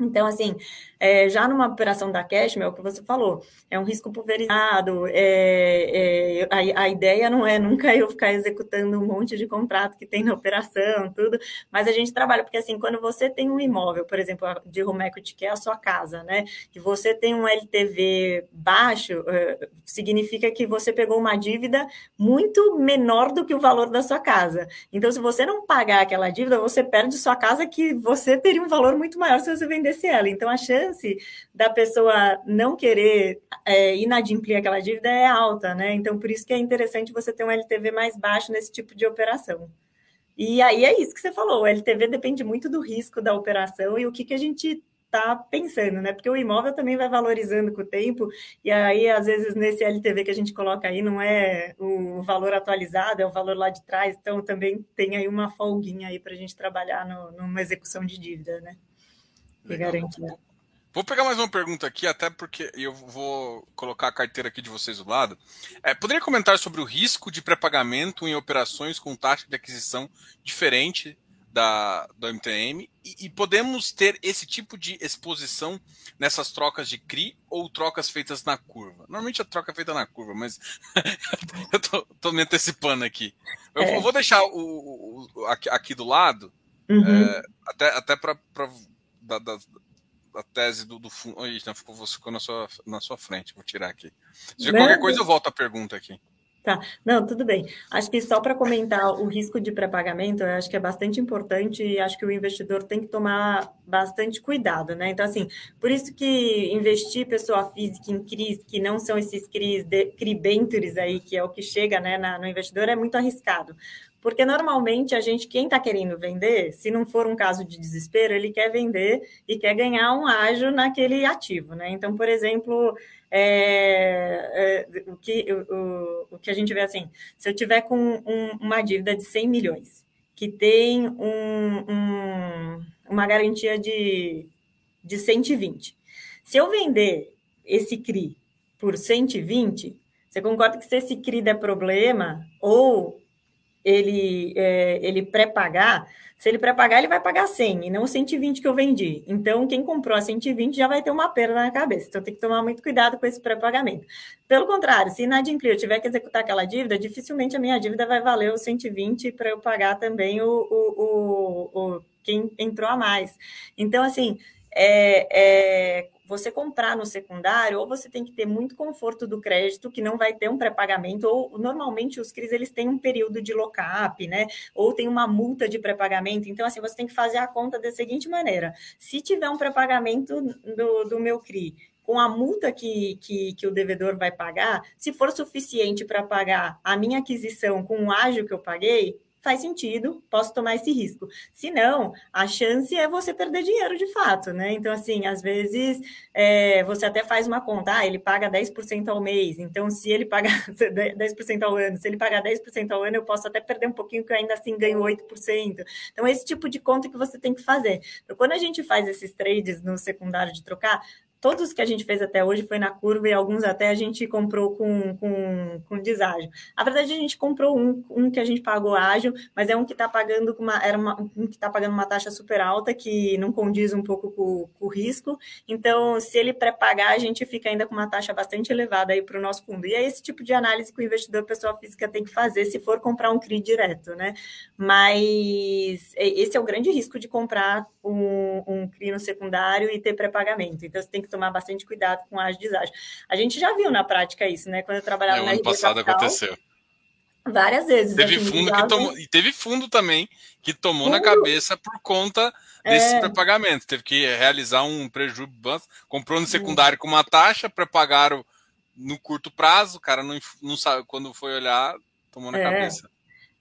Então, assim, É, já numa operação da Cashmere, é o que você falou, é um risco pulverizado, é, é, a, a, ideia não é nunca eu ficar executando um monte de contrato que tem na operação, tudo, mas a gente trabalha, porque assim, quando você tem um imóvel, por exemplo, de home equity, que é a sua casa, né, que você tem um LTV baixo, é, significa que você pegou uma dívida muito menor do que o valor da sua casa. Então, se você não pagar aquela dívida, você perde sua casa que você teria um valor muito maior se você vendesse ela. Então, a chance da pessoa não querer é, inadimplir aquela dívida é alta, né? Então, por isso que é interessante você ter um LTV mais baixo nesse tipo de operação. E aí é isso que você falou, o LTV depende muito do risco da operação e o que, que a gente está pensando, né? Porque o imóvel também vai valorizando com o tempo, e aí, às vezes, nesse LTV que a gente coloca aí, não é o valor atualizado, é o valor lá de trás, então também tem aí uma folguinha aí para a gente trabalhar no, numa execução de dívida, né? Que garante. Vou pegar mais uma pergunta aqui, até porque eu vou colocar a carteira aqui de vocês do lado. É, poderia comentar sobre o risco de pré-pagamento em operações com taxa de aquisição diferente da, do MTM e, e, podemos ter esse tipo de exposição nessas trocas de CRI ou trocas feitas na curva. Normalmente a troca é feita na curva, mas (laughs) eu tô, tô, me antecipando aqui. Eu, é. vou deixar o, o aqui, aqui, do lado, uhum. é, até, até para da, da, da, tese do, do fundo. Ih, não, ficou, ficou na, sua, na sua frente, vou tirar aqui. Se qualquer coisa, eu volto a pergunta aqui. Tá, não, tudo bem. Acho que só para comentar o risco de pré-pagamento, eu acho que é bastante importante e acho que o investidor tem que tomar bastante cuidado, né? Então, assim, por isso que investir pessoa física em CRIs, que não são esses CRIs, de, CRI Ventures aí, que é o que chega né, na, no investidor, é muito arriscado. Porque normalmente a gente, quem está querendo vender, se não for um caso de desespero, ele quer vender e quer ganhar um ágio naquele ativo, né? Então, por exemplo, é, é, o, que, o, o, que a gente vê assim, se eu tiver com um, uma dívida de 100 milhões, que tem um, um, uma garantia de, de 120, se eu vender esse CRI por 120, você concorda que se esse CRI der problema, ou ele, é, ele pré-pagar, se ele pré-pagar, ele vai pagar 100 e não 120 que eu vendi. Então, quem comprou a 120 já vai ter uma perda na cabeça. Então, tem que tomar muito cuidado com esse pré-pagamento. Pelo contrário, se inadimplir eu tiver que executar aquela dívida, dificilmente a minha dívida vai valer os 120 para eu pagar também o, o, o, o, quem entrou a mais. Então, assim, é, é, você comprar no secundário, ou você tem que ter muito conforto do crédito, que não vai ter um pré-pagamento, ou normalmente os CRIs eles têm um período de lock-up, né? Ou tem uma multa de pré-pagamento. Então, assim, você tem que fazer a conta da seguinte maneira: se tiver um pré-pagamento do, do meu CRI com a multa que, que, que, o devedor vai pagar, se for suficiente para pagar a minha aquisição com o ágio que eu paguei, faz sentido, posso tomar esse risco. Se não, a chance é você perder dinheiro de fato, né? Então, assim, às vezes é, você até faz uma conta, ah, ele paga 10% ao mês, então se ele pagar (laughs) 10% ao ano, se ele pagar 10% ao ano, eu posso até perder um pouquinho, que eu ainda assim ganho 8%. Então, esse tipo de conta que você tem que fazer. Então, quando a gente faz esses trades no secundário de trocar, todos que a gente fez até hoje foi na curva e alguns até a gente comprou com, com, com deságio. A verdade, a gente comprou um, um que a gente pagou ágil, mas é um que está pagando uma, era uma, um que está pagando uma taxa super alta, que não condiz um pouco com, com o risco. Então, se ele pré-pagar, a gente fica ainda com uma taxa bastante elevada aí para o nosso fundo. E é esse tipo de análise que o investidor pessoa física tem que fazer se for comprar um CRI direto, né? Mas esse é o grande risco de comprar um, um CRI no secundário e ter pré-pagamento. Então, você tem que tomar bastante cuidado com as deságio. A gente já viu na prática isso, né? Quando eu trabalhava é, na ano passado Capital, aconteceu. Várias vezes. Teve assim, fundo que tomou, e teve fundo também que tomou fundo. na cabeça por conta desse é. pré-pagamento. Teve que realizar um prejuízo, comprou no secundário com uma taxa, pré-pagaram no curto prazo, o cara não, não sabe, quando foi olhar, tomou na é. cabeça.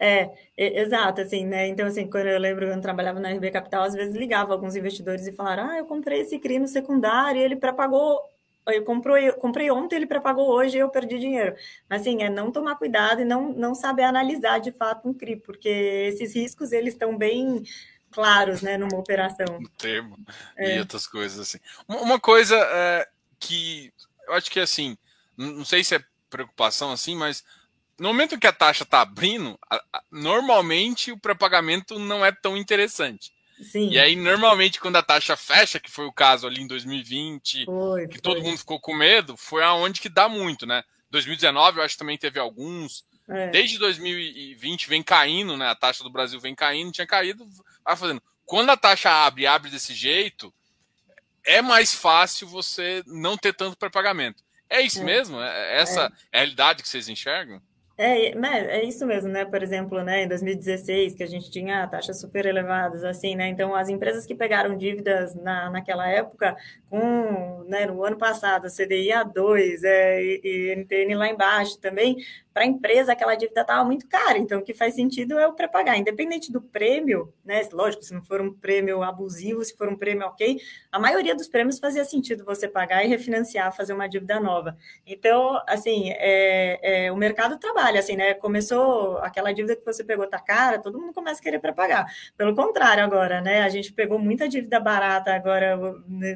É, exato, assim, né? Então, assim, quando eu lembro quando eu trabalhava na RB Capital, às vezes ligava alguns investidores e falaram: Ah, eu comprei esse CRI no secundário, ele pré-pagou. Eu comprei, eu comprei ontem, ele pré-pagou hoje e eu perdi dinheiro. Mas, assim, é não tomar cuidado e não, não saber analisar de fato um CRI, porque esses riscos, eles estão bem claros, né, numa operação. No termo é. e outras coisas, assim. Uma coisa é, que eu acho que, assim, não sei se é preocupação, assim, mas no momento que a taxa está abrindo, normalmente o pré-pagamento não é tão interessante. Sim. E aí, normalmente, quando a taxa fecha, que foi o caso ali em 2020, foi, que foi. todo mundo ficou com medo, foi aonde que dá muito, né? 2019, eu acho que também teve alguns. É. Desde 2020 vem caindo, né? A taxa do Brasil vem caindo, tinha caído, vai fazendo. Quando a taxa abre, abre desse jeito, é mais fácil você não ter tanto pré-pagamento. É isso é. mesmo? É essa é. realidade que vocês enxergam? É, é isso mesmo, né? Por exemplo, né, em 2016, que a gente tinha taxas super elevadas, assim, né? Então, as empresas que pegaram dívidas na, naquela época, com, né, no ano passado, CDI A2 é, e, e NTN lá embaixo também, para a empresa aquela dívida estava muito cara, então o que faz sentido é o pré-pagar, independente do prêmio, né? Lógico, se não for um prêmio abusivo, se for um prêmio ok, a maioria dos prêmios fazia sentido você pagar e refinanciar, fazer uma dívida nova. Então, assim, é, é, o mercado trabalha, assim, né? Começou aquela dívida que você pegou tá cara, todo mundo começa a querer pré-pagar. Pelo contrário, agora, né? A gente pegou muita dívida barata agora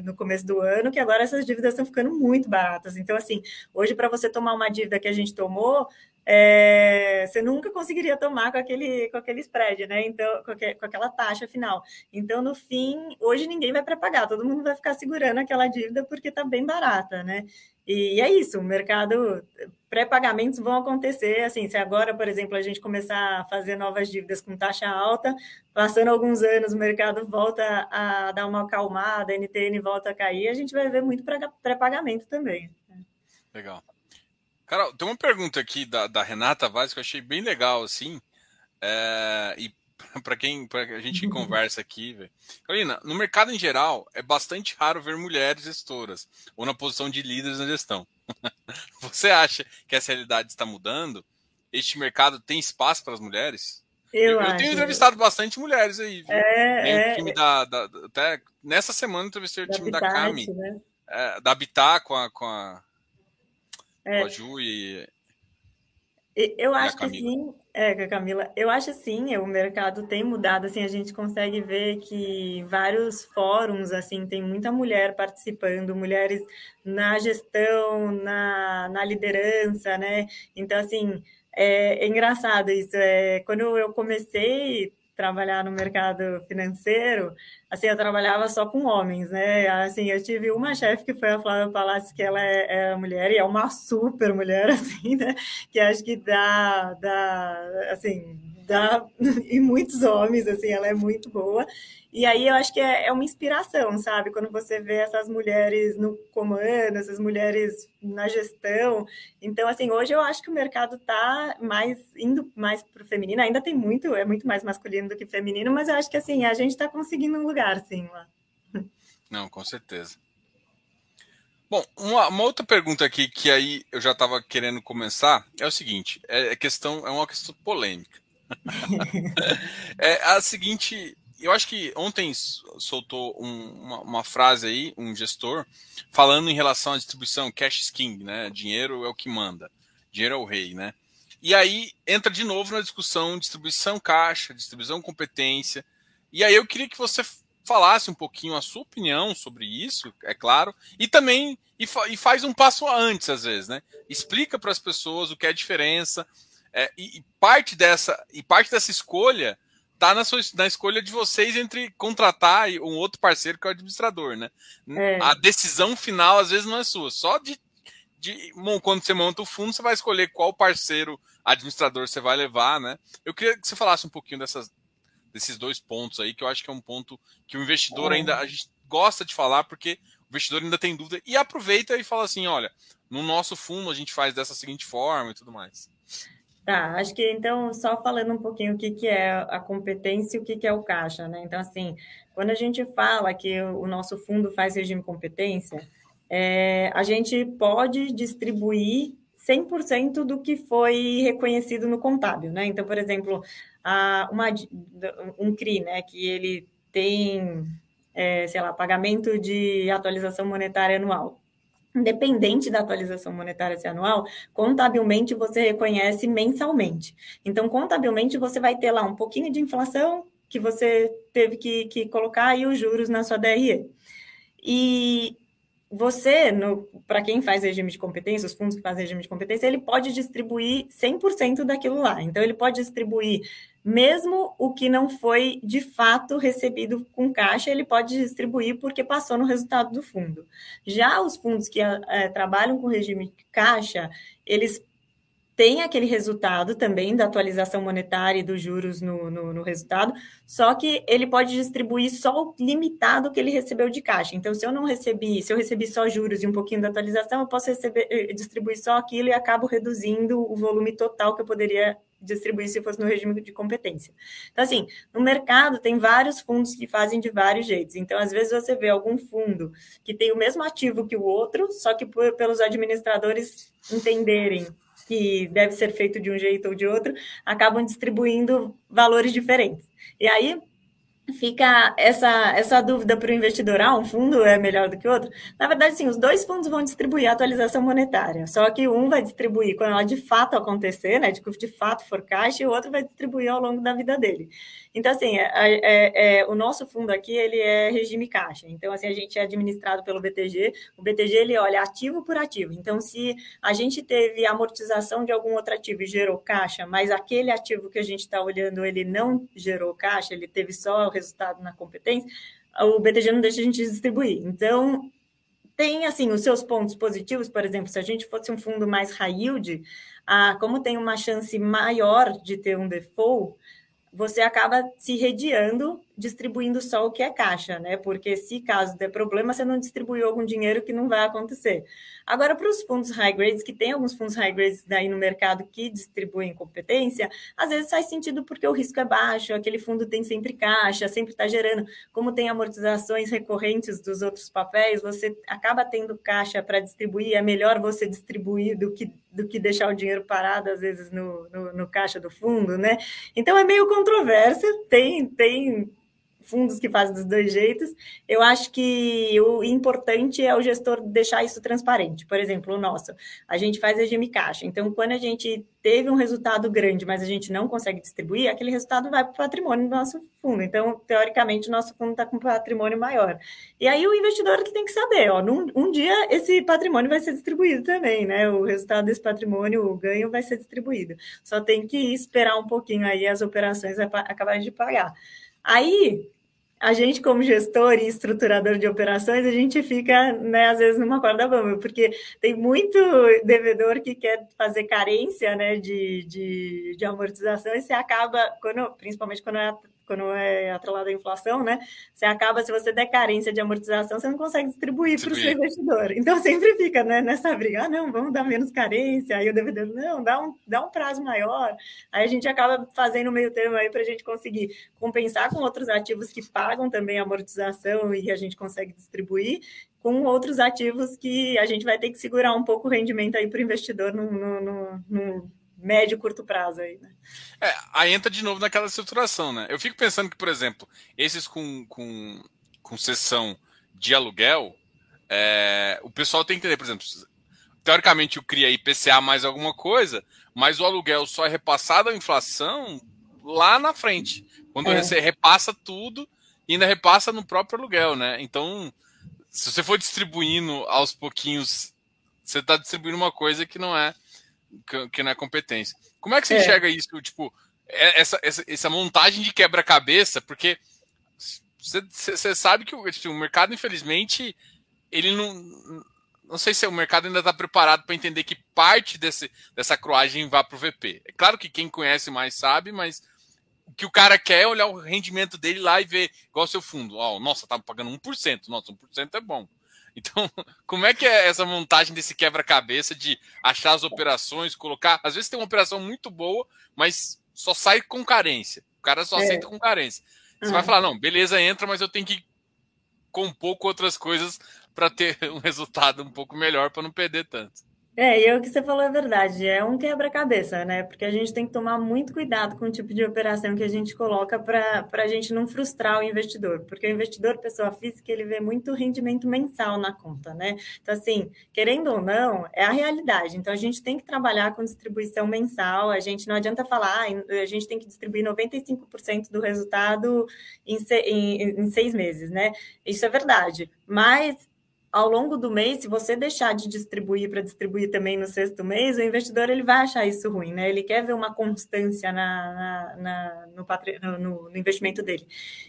no começo do ano, que agora essas dívidas estão ficando muito baratas. Então, assim, hoje para você tomar uma dívida que a gente tomou, é, você nunca conseguiria tomar com aquele, com aquele spread, né? Então, com, com, aquela taxa final. Então, no fim, hoje ninguém vai pré-pagar, todo mundo vai ficar segurando aquela dívida porque está bem barata, né? E é isso, o mercado, pré-pagamentos vão acontecer, assim, se agora, por exemplo, a gente começar a fazer novas dívidas com taxa alta, passando alguns anos o mercado volta a dar uma acalmada, a NTN volta a cair, a gente vai ver muito pré-pagamento também. Legal. Carol, tem uma pergunta aqui da, da Renata Vaz que eu achei bem legal, assim. É, e (laughs) para quem pra a gente (laughs) conversa aqui, velho. Carolina, no mercado em geral, é bastante raro ver mulheres gestoras ou na posição de líderes na gestão. (laughs) Você acha que essa realidade está mudando? Este mercado tem espaço para as mulheres? Eu, eu, tenho entrevistado bastante mulheres aí, viu? É, é, o time da, da, Até nessa semana eu entrevistei o time Habitat, da Cami, né? é, da Habitat com a, com a é. Com a Ju e. Eu acho que sim, é, Camila. Eu acho sim, o mercado tem mudado, assim, a gente consegue ver que vários fóruns, assim, tem muita mulher participando, mulheres na gestão, na, na liderança, né? Então, assim, é, é engraçado isso. É, quando eu comecei trabalhar no mercado financeiro, assim, eu trabalhava só com homens, né? Assim, eu tive uma chefe que foi a Flávia Palácio, que ela é, é mulher e é uma super mulher, (laughs) assim, né? Que acho que dá, dá assim, dá (laughs) em muitos homens, assim, ela é muito boa. E aí eu acho que é, é, uma inspiração, sabe? Quando você vê essas mulheres no comando, essas mulheres na gestão. Então, assim, hoje eu acho que o mercado está mais indo mais para o feminino. Ainda tem muito, é muito mais masculino do que feminino, mas eu acho que assim, a gente está conseguindo um lugar, sim, lá. (laughs) Não, com certeza. Bom, uma, uma, outra pergunta aqui que aí eu já estava querendo começar é o seguinte: é, é questão, é uma questão polêmica. (laughs) é a seguinte eu acho que ontem soltou um, uma, uma, frase aí, um gestor, falando em relação à distribuição cash is king, né? Dinheiro é o que manda, dinheiro é o rei, né? E aí entra de novo na discussão distribuição caixa, distribuição competência. E aí eu queria que você falasse um pouquinho a sua opinião sobre isso, é claro, e também e, fa e faz um passo antes às vezes, né? Explica para as pessoas o que é a diferença. É, e, e parte dessa e parte dessa escolha tá na, sua, na escolha de vocês entre contratar um outro parceiro que é o administrador, né? É. A decisão final às vezes não é sua, só de, de bom, quando você monta o fundo, você vai escolher qual parceiro administrador você vai levar, né? Eu queria que você falasse um pouquinho dessas, desses dois pontos aí, que eu acho que é um ponto que o investidor é. ainda a gente gosta de falar, porque o investidor ainda tem dúvida e aproveita e fala assim: olha, no nosso fundo a gente faz dessa seguinte forma e tudo mais. Tá, acho que então, só falando um pouquinho o que, que é a competência e o que, que é o caixa, né? Então, assim, quando a gente fala que o nosso fundo faz regime competência, é, a gente pode distribuir 100% do que foi reconhecido no contábil, né? Então, por exemplo, a, uma, um CRI, né, que ele tem, é, sei lá, pagamento de atualização monetária anual independente da atualização monetária ser anual, contabilmente você reconhece mensalmente. Então, contabilmente, você vai ter lá um pouquinho de inflação que você teve que, que colocar e os juros na sua DRE. E você, para quem faz regime de competência, os fundos que fazem regime de competência, ele pode distribuir 100% daquilo lá. Então, ele pode distribuir mesmo o que não foi de fato recebido com caixa, ele pode distribuir porque passou no resultado do fundo. Já os fundos que é, trabalham com regime de caixa, eles tem aquele resultado também da atualização monetária e dos juros no, no, no, resultado, só que ele pode distribuir só o limitado que ele recebeu de caixa. Então, se eu não recebi, se eu recebi só juros e um pouquinho da atualização, eu posso receber, eh, distribuir só aquilo e acabo reduzindo o volume total que eu poderia distribuir se fosse no regime de competência. Então, assim, no mercado tem vários fundos que fazem de vários jeitos. Então, às vezes você vê algum fundo que tem o mesmo ativo que o outro, só que por, pelos administradores entenderem que deve ser feito de um jeito ou de outro, acabam distribuindo valores diferentes. E aí fica essa, essa dúvida para o investidor: ah, um fundo é melhor do que o outro? Na verdade, sim, os dois fundos vão distribuir a atualização monetária, só que um vai distribuir quando ela de fato acontecer, né, de, de fato for caixa, e o outro vai distribuir ao longo da vida dele. Então, assim, é, é, é, o nosso fundo aqui, ele é regime caixa. Então, assim, a gente é administrado pelo BTG. O BTG, ele olha ativo por ativo. Então, se a gente teve amortização de algum outro ativo e gerou caixa, mas aquele ativo que a gente está olhando, ele não gerou caixa, ele teve só resultado na competência, o BTG não deixa a gente distribuir. Então, tem, assim, os seus pontos positivos, por exemplo, se a gente fosse um fundo mais high yield, ah, como tem uma chance maior de ter um default, você acaba se redeando distribuindo só o que é caixa, né? Porque se caso der problema, você não distribuiu algum dinheiro que não vai acontecer. Agora, para os fundos high grades, que tem alguns fundos high grades daí no mercado que distribuem competência, às vezes faz sentido porque o risco é baixo, aquele fundo tem sempre caixa, sempre está gerando. Como tem amortizações recorrentes dos outros papéis, você acaba tendo caixa para distribuir, é melhor você distribuir do que, do que deixar o dinheiro parado, às vezes, no, no, no caixa do fundo, né? Então é meio controverso, tem, tem fundos que fazem dos dois jeitos. Eu acho que o importante é o gestor deixar isso transparente. Por exemplo, o nosso, a gente faz regime caixa. Então, quando a gente teve um resultado grande, mas a gente não consegue distribuir, aquele resultado vai para o patrimônio do nosso fundo. Então, teoricamente, o nosso fundo está com um patrimônio maior. E aí o investidor que tem que saber, ó, num, um dia esse patrimônio vai ser distribuído também, né? O resultado desse patrimônio, o ganho vai ser distribuído. Só tem que esperar um pouquinho aí as operações acabarem de pagar. Aí, a gente, como gestor e estruturador de operações, a gente fica, né, às vezes, numa corda bamba, porque tem muito devedor que quer fazer carência né, de, de, de amortização e você acaba, quando, principalmente quando é quando é atrelado à inflação, né? Você acaba, se você der carência de amortização, você não consegue distribuir para o seu investidor. Então sempre fica né, nessa briga, ah, não, vamos dar menos carência, aí o devedor, não, dá um, dá um prazo maior. Aí a gente acaba fazendo meio termo aí para a gente conseguir compensar com outros ativos que pagam também amortização e a gente consegue distribuir, com outros ativos que a gente vai ter que segurar um pouco o rendimento aí para o investidor no, no, no, no médio e curto prazo aí, né? É, aí entra de novo naquela estruturação, né? Eu fico pensando que, por exemplo, esses com, com, com sessão de aluguel, é, o pessoal tem que entender, por exemplo, teoricamente o CRIA IPCA mais alguma coisa, mas o aluguel só é repassado à inflação lá na frente. Quando é. você repassa tudo e ainda repassa no próprio aluguel, né? Então, se você for distribuindo aos pouquinhos, você está distribuindo uma coisa que não é que não é competência. Como é que você é. enxerga isso? Tipo, é, essa, essa, essa montagem de quebra-cabeça, porque você sabe que o, tipo, o mercado, infelizmente, ele não. Não sei se o mercado ainda está preparado para entender que parte desse, dessa cruagem vá para o VP. É claro que quem conhece mais sabe, mas o que o cara quer é olhar o rendimento dele lá e ver, igual o seu fundo. Oh, nossa, tá pagando 1%. Nossa, 1% é bom. Então, (laughs) como é que é essa montagem desse quebra-cabeça de achar as operações, colocar. Às vezes tem uma operação muito boa, mas só sai com carência. O cara só é. aceita com carência. Você uhum. vai falar, não, beleza, entra, mas eu tenho que compor com outras coisas para ter (laughs) um resultado um pouco melhor, para não perder tanto. É, e é o que você falou é verdade, é um quebra-cabeça, né? Porque a gente tem que tomar muito cuidado com o tipo de operação que a gente coloca para a gente não frustrar o investidor, porque o investidor, pessoa física, ele vê muito rendimento mensal na conta, né? Então, assim, querendo ou não, é a realidade. Então, a gente tem que trabalhar com distribuição mensal, a gente não adianta falar, ah, a gente tem que distribuir 95% do resultado em, em, em seis meses, né? Isso é verdade, mas ao longo do mês, se você deixar de distribuir para distribuir também no sexto mês, o investidor ele vai achar isso ruim, né? Ele quer ver uma constância na, na, na no, no, no, investimento dele.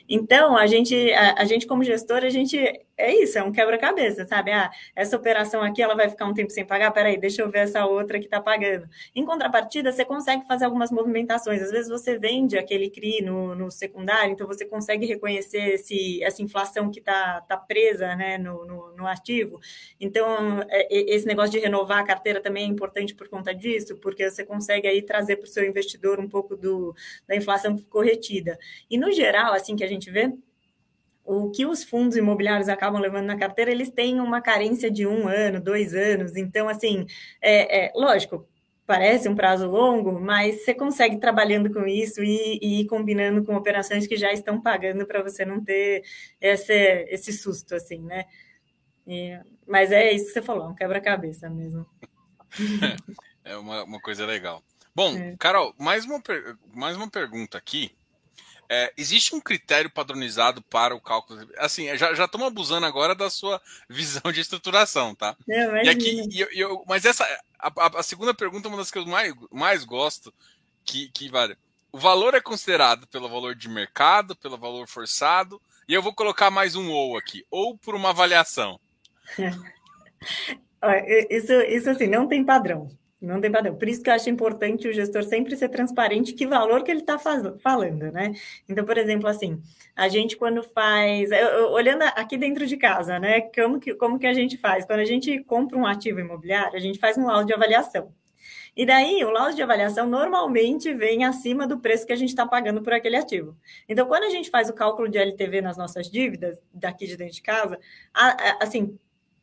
Então, a gente, a, a, gente como gestor, a gente é isso, é um quebra-cabeça, sabe? Ah, essa operação aqui ela vai ficar um tempo sem pagar, peraí, deixa eu ver essa outra que está pagando. Em contrapartida, você consegue fazer algumas movimentações. Às vezes você vende aquele CRI no, no secundário, então você consegue reconhecer esse, essa inflação que está tá presa né, no, no, no ativo. Então, é, esse negócio de renovar a carteira também é importante por conta disso, porque você consegue aí trazer para o seu investidor um pouco do, da inflação que ficou retida. E, no geral, assim que a gente vê, o que os fundos imobiliários acabam levando na carteira, eles têm uma carência de um ano, dois anos. Então, assim, é, é lógico, parece um prazo longo, mas você consegue trabalhando com isso e, e ir combinando com operações que já estão pagando para você não ter esse, esse susto, assim, né? E, mas é isso que você falou, um quebra-cabeça mesmo. (laughs) É uma, uma coisa legal. Bom, é. Carol, mais uma, mais uma pergunta aqui. É, existe um critério padronizado para o cálculo? Assim, já estamos abusando agora da sua (laughs) visão de estruturação, tá? É, e aqui, eu, eu, mas essa, a, a, segunda pergunta é uma das que eu mais, mais gosto, que, que vale. O valor é considerado pelo valor de mercado, pelo valor forçado, e eu vou colocar mais um ou aqui, ou por uma avaliação. (laughs) isso, isso assim, não tem padrão. Não tem padrão. Por isso que eu acho importante o gestor sempre ser transparente que valor que ele está falando, né? Então, por exemplo, assim, a gente quando faz, eu, eu, olhando aqui dentro de casa, né? Como que, como que a gente faz? Quando a gente compra um ativo imobiliário, a gente faz um laudo de avaliação. E daí, o laudo de avaliação normalmente vem acima do preço que a gente está pagando por aquele ativo. Então, quando a gente faz o cálculo de LTV nas nossas dívidas, daqui de dentro de casa, assim,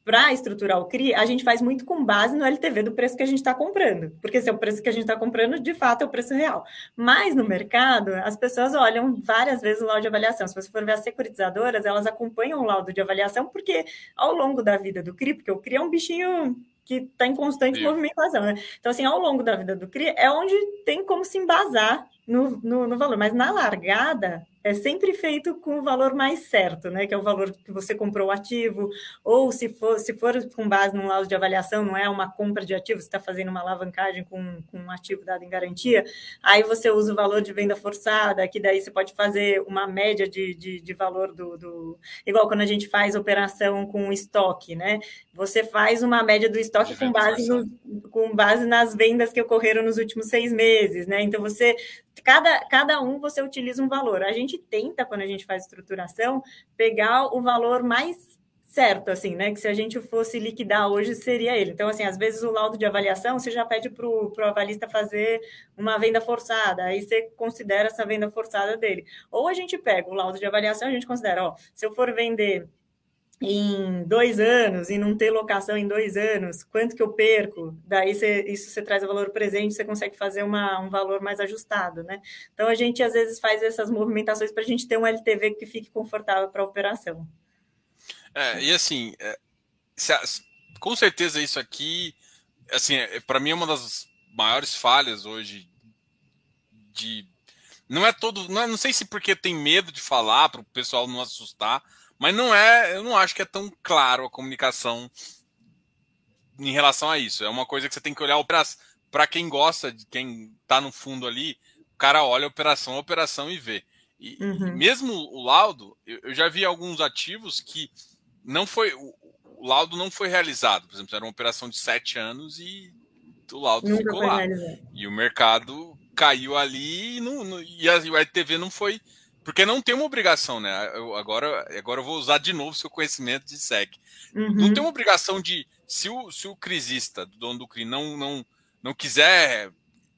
para estruturar o CRI, a gente faz muito com base no LTV do preço que a gente está comprando, porque se é o preço que a gente está comprando, de fato é o preço real. Mas no mercado, as pessoas olham várias vezes o laudo de avaliação. Se você for ver as securitizadoras, elas acompanham o laudo de avaliação, porque ao longo da vida do CRI, porque o CRI é um bichinho que está em constante Sim. movimentação, né? Então, assim, ao longo da vida do CRI, é onde tem como se embasar no, no, no valor, mas na largada, é sempre feito com o valor mais certo, né? Que é o valor que você comprou o ativo, ou se for, se for com base num laudo de avaliação, não é uma compra de ativo, você está fazendo uma alavancagem com, com um ativo dado em garantia, aí você usa o valor de venda forçada, que daí você pode fazer uma média de, de, de valor do, do. Igual quando a gente faz operação com estoque, né? Você faz uma média do estoque com base, no, com base nas vendas que ocorreram nos últimos seis meses, né? Então você cada, cada um você utiliza um valor. A gente tenta, quando a gente faz estruturação, pegar o valor mais certo, assim, né? Que se a gente fosse liquidar hoje, seria ele. Então, assim, às vezes o laudo de avaliação, você já pede para o avalista fazer uma venda forçada, aí você considera essa venda forçada dele. Ou a gente pega o laudo de avaliação, a gente considera, ó, se eu for vender em dois anos e não ter locação em dois anos, quanto que eu perco? Daí você, isso você traz o valor presente, você consegue fazer uma, um valor mais ajustado, né? Então a gente às vezes faz essas movimentações para a gente ter um LTV que fique confortável para a operação. É, e assim, é, se, com certeza isso aqui, assim, é, para mim é uma das maiores falhas hoje de não é todo, não, é, não sei se porque tem medo de falar para o pessoal não assustar, mas não é, eu não acho que é tão claro a comunicação em relação a isso. É uma coisa que você tem que olhar para quem gosta, de quem está no fundo ali, o cara olha a operação a operação e vê. E, uhum. e mesmo o laudo, eu, eu, já vi alguns ativos que não foi. O, o, laudo não foi realizado. Por exemplo, era uma operação de sete anos e o laudo Nunca ficou lá. Realizado. E o mercado caiu ali e, não, e, a, e o RTV não foi porque não tem uma obrigação, né? Eu, agora, agora eu vou usar de novo seu conhecimento de SEC. Uhum. Não tem uma obrigação de. Se o, se o crisista, dono do CRI, não, não, não quiser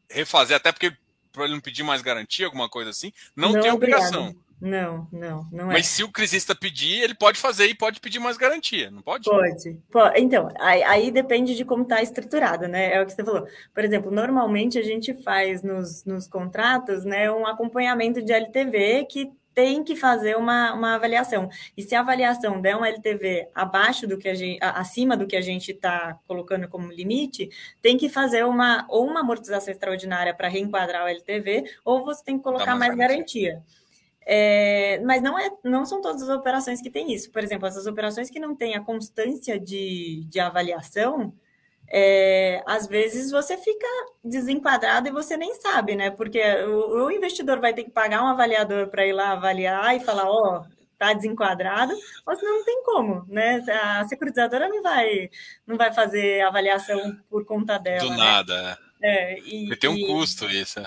refazer, até porque para ele não pedir mais garantia, alguma coisa assim, não, não tem obrigação. Não, não, não é. Mas se o crisista pedir, ele pode fazer e pode pedir mais garantia, não pode? Pode. pode. Então, aí, aí, depende de como está estruturado, né? É o que você falou. Por exemplo, normalmente a gente faz nos, nos contratos né, um acompanhamento de LTV que tem que fazer uma, uma avaliação. E se a avaliação der um LTV abaixo do que a gente, acima do que a gente está colocando como limite, tem que fazer uma ou uma amortização extraordinária para reenquadrar o LTV, ou você tem que colocar mais garantia. garantia. É, mas não, é, não são todas as operações que têm isso. Por exemplo, essas operações que não têm a constância de, de avaliação, é, às vezes você fica desenquadrado e você nem sabe, né? Porque o, o investidor vai ter que pagar um avaliador para ir lá avaliar e falar, ó, oh, tá desenquadrado, ou senão não tem como, né? A securitizadora não vai, não vai fazer avaliação por conta dela. Do né? nada. É, e, Porque tem um e... custo isso.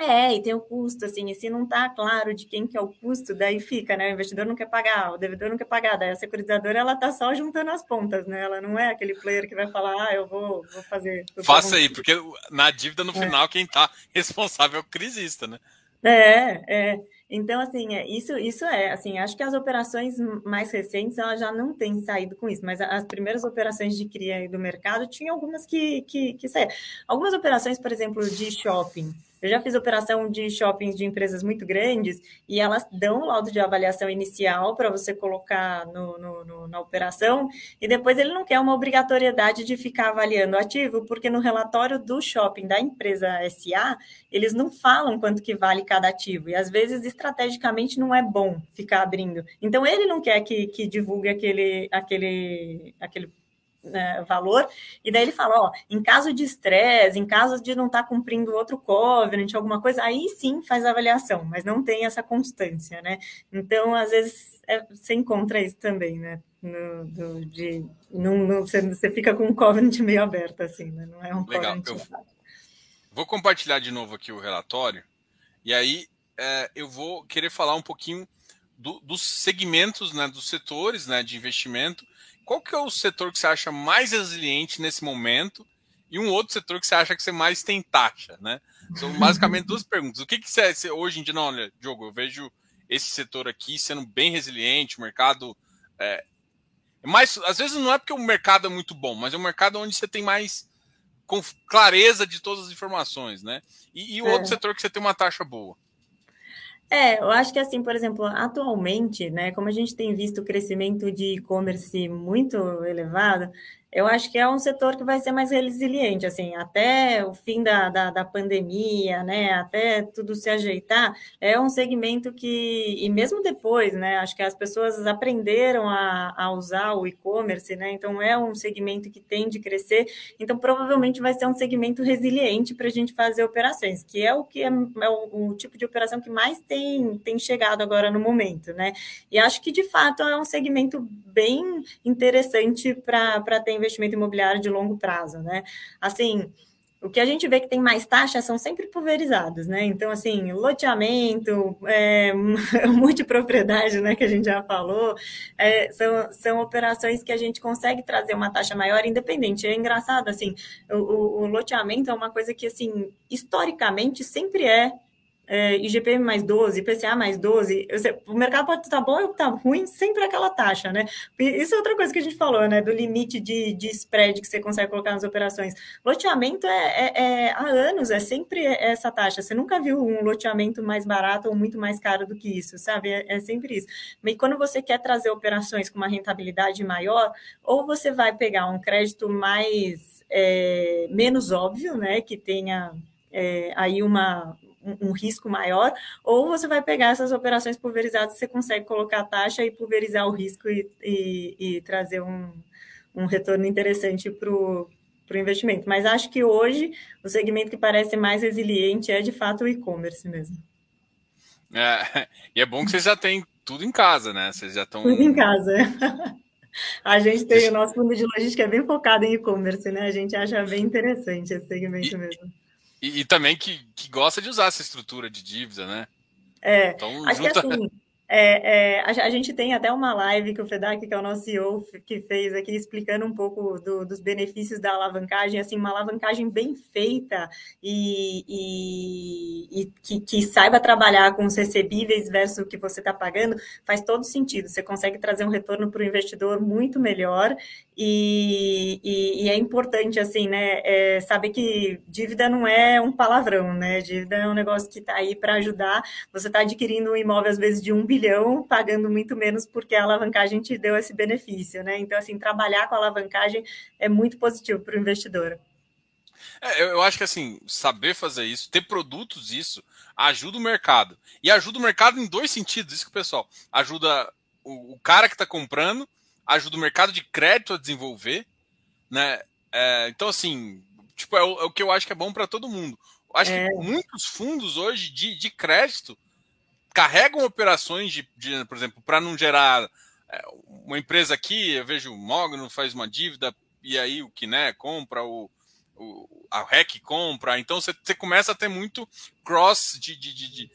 É. E tem o custo, assim, e se não está claro de quem que é o custo, daí fica, né? O investidor não quer pagar, o devedor não quer pagar, daí a securitizadora, ela tá só juntando as pontas, né? Ela não é aquele player que vai falar, ah, eu vou, vou fazer... Faça aí, porque na dívida, no é. final, quem tá (laughs) responsável é o crisista, né? É, é. Então, assim, é, isso, isso é, assim, acho que as operações mais recentes, elas já não têm saído com isso, mas as primeiras operações de cria do mercado, tinha algumas que, que, que saíram. Algumas operações, por exemplo, de shopping, eu já fiz operação de shoppings de empresas muito grandes e elas dão o laudo de avaliação inicial para você colocar no, no, no, na operação e depois ele não quer uma obrigatoriedade de ficar avaliando ativo, porque no relatório do shopping da empresa SA, eles não falam quanto que vale cada ativo e às vezes estrategicamente não é bom ficar abrindo. Então ele não quer que, que divulgue aquele, aquele, aquele né, valor, e daí ele fala, ó, em caso de estresse, em caso de não estar tá cumprindo outro covenant, alguma coisa, aí sim faz a avaliação, mas não tem essa constância, né? Então, às vezes, é, você encontra isso também, né? No, do, de, não, não, você, você fica com um covenant meio aberto, assim, né? Não é um Legal. covenant. Eu vou compartilhar de novo aqui o relatório, e aí é, eu vou querer falar um pouquinho do, dos segmentos, né, dos setores né, de investimento qual que é o setor que você acha mais resiliente nesse momento e um outro setor que você acha que você mais tem taxa, né? São (laughs) basicamente duas perguntas. O que, que você, hoje em dia, não, olha, Diogo, eu vejo esse setor aqui sendo bem resiliente, o mercado é, é mais, às vezes não é porque o mercado é muito bom, mas é um mercado onde você tem mais com clareza de todas as informações, né? E, e o é. outro setor que você tem uma taxa boa. É, eu acho que assim, por exemplo, atualmente, né, como a gente tem visto o crescimento de e-commerce muito elevado, eu acho que é um setor que vai ser mais resiliente, assim, até o fim da, da, da, pandemia, né, até tudo se ajeitar, é um segmento que, e mesmo depois, né, acho que as pessoas aprenderam a, a usar o e-commerce, né, então é um segmento que tende a crescer, então provavelmente vai ser um segmento resiliente para a gente fazer operações, que é o que é, é o, o, tipo de operação que mais tem, tem chegado agora no momento, né, e acho que de fato é um segmento bem interessante para ter investimento imobiliário de longo prazo, né? Assim, o que a gente vê que tem mais taxas são sempre pulverizados, né? Então, assim, loteamento, é, (laughs) multipropriedade, né, que a gente já falou, é, são, são operações que a gente consegue trazer uma taxa maior independente. É engraçado, assim, o, o, o loteamento é uma coisa que, assim, historicamente sempre é é, IGP mais 12, IPCA mais 12, o mercado pode estar bom ou estar ruim, sempre aquela taxa, né? Isso é outra coisa que a gente falou, né? Do limite de, de spread que você consegue colocar nas operações. Loteamento é, é, é há anos, é sempre essa taxa. Você nunca viu um loteamento mais barato ou muito mais caro do que isso, sabe? É, é sempre isso. Mas quando você quer trazer operações com uma rentabilidade maior, ou você vai pegar um crédito mais é, menos óbvio, né? Que tenha é, aí uma, um, um, risco maior, ou você vai pegar essas operações pulverizadas, você consegue colocar a taxa e pulverizar o risco e, e, e trazer um, um retorno interessante para o investimento. Mas acho que hoje o segmento que parece mais resiliente é de fato o e-commerce mesmo. É, (laughs) e é bom que vocês já têm tudo em casa, né? Vocês já estão. Tudo em casa. (laughs) A gente tem o nosso fundo de logística é bem focado em e-commerce, né? A gente acha bem interessante esse segmento e, mesmo. E, e, também que, que gosta de usar essa estrutura de dívida, né? É, então, junta... assim, é, é, a, a, gente tem até uma live que o Fedak, que é o nosso CEO, que fez aqui, explicando um pouco do, dos benefícios da alavancagem, assim, uma alavancagem bem feita e, e, e que, que, saiba trabalhar com os recebíveis versus o que você está pagando, faz todo sentido. Você consegue trazer um retorno para o investidor muito melhor e, e, e, é importante, assim, né, é, saber que dívida não é um palavrão, né? Dívida é um negócio que está aí para ajudar. Você está adquirindo um imóvel, às vezes, de um bilhão bilhão, pagando muito menos porque a alavancagem te deu esse benefício, né? Então, assim, trabalhar com a alavancagem é muito positivo para o investidor. É, eu acho que assim, saber fazer isso, ter produtos isso, ajuda o mercado. E ajuda o mercado em dois sentidos, isso que o pessoal ajuda o, o cara que está comprando, ajuda o mercado de crédito a desenvolver, né? É, então, assim, tipo, é o, é o, que eu acho que é bom para todo mundo. Acho é. que muitos fundos hoje de, de crédito carregam operações de, de por exemplo, para não gerar é, uma empresa aqui, eu vejo o Mogno faz uma dívida e aí o Kiné compra, o, o a REC compra, então você, começa a ter muito cross de, de, de, de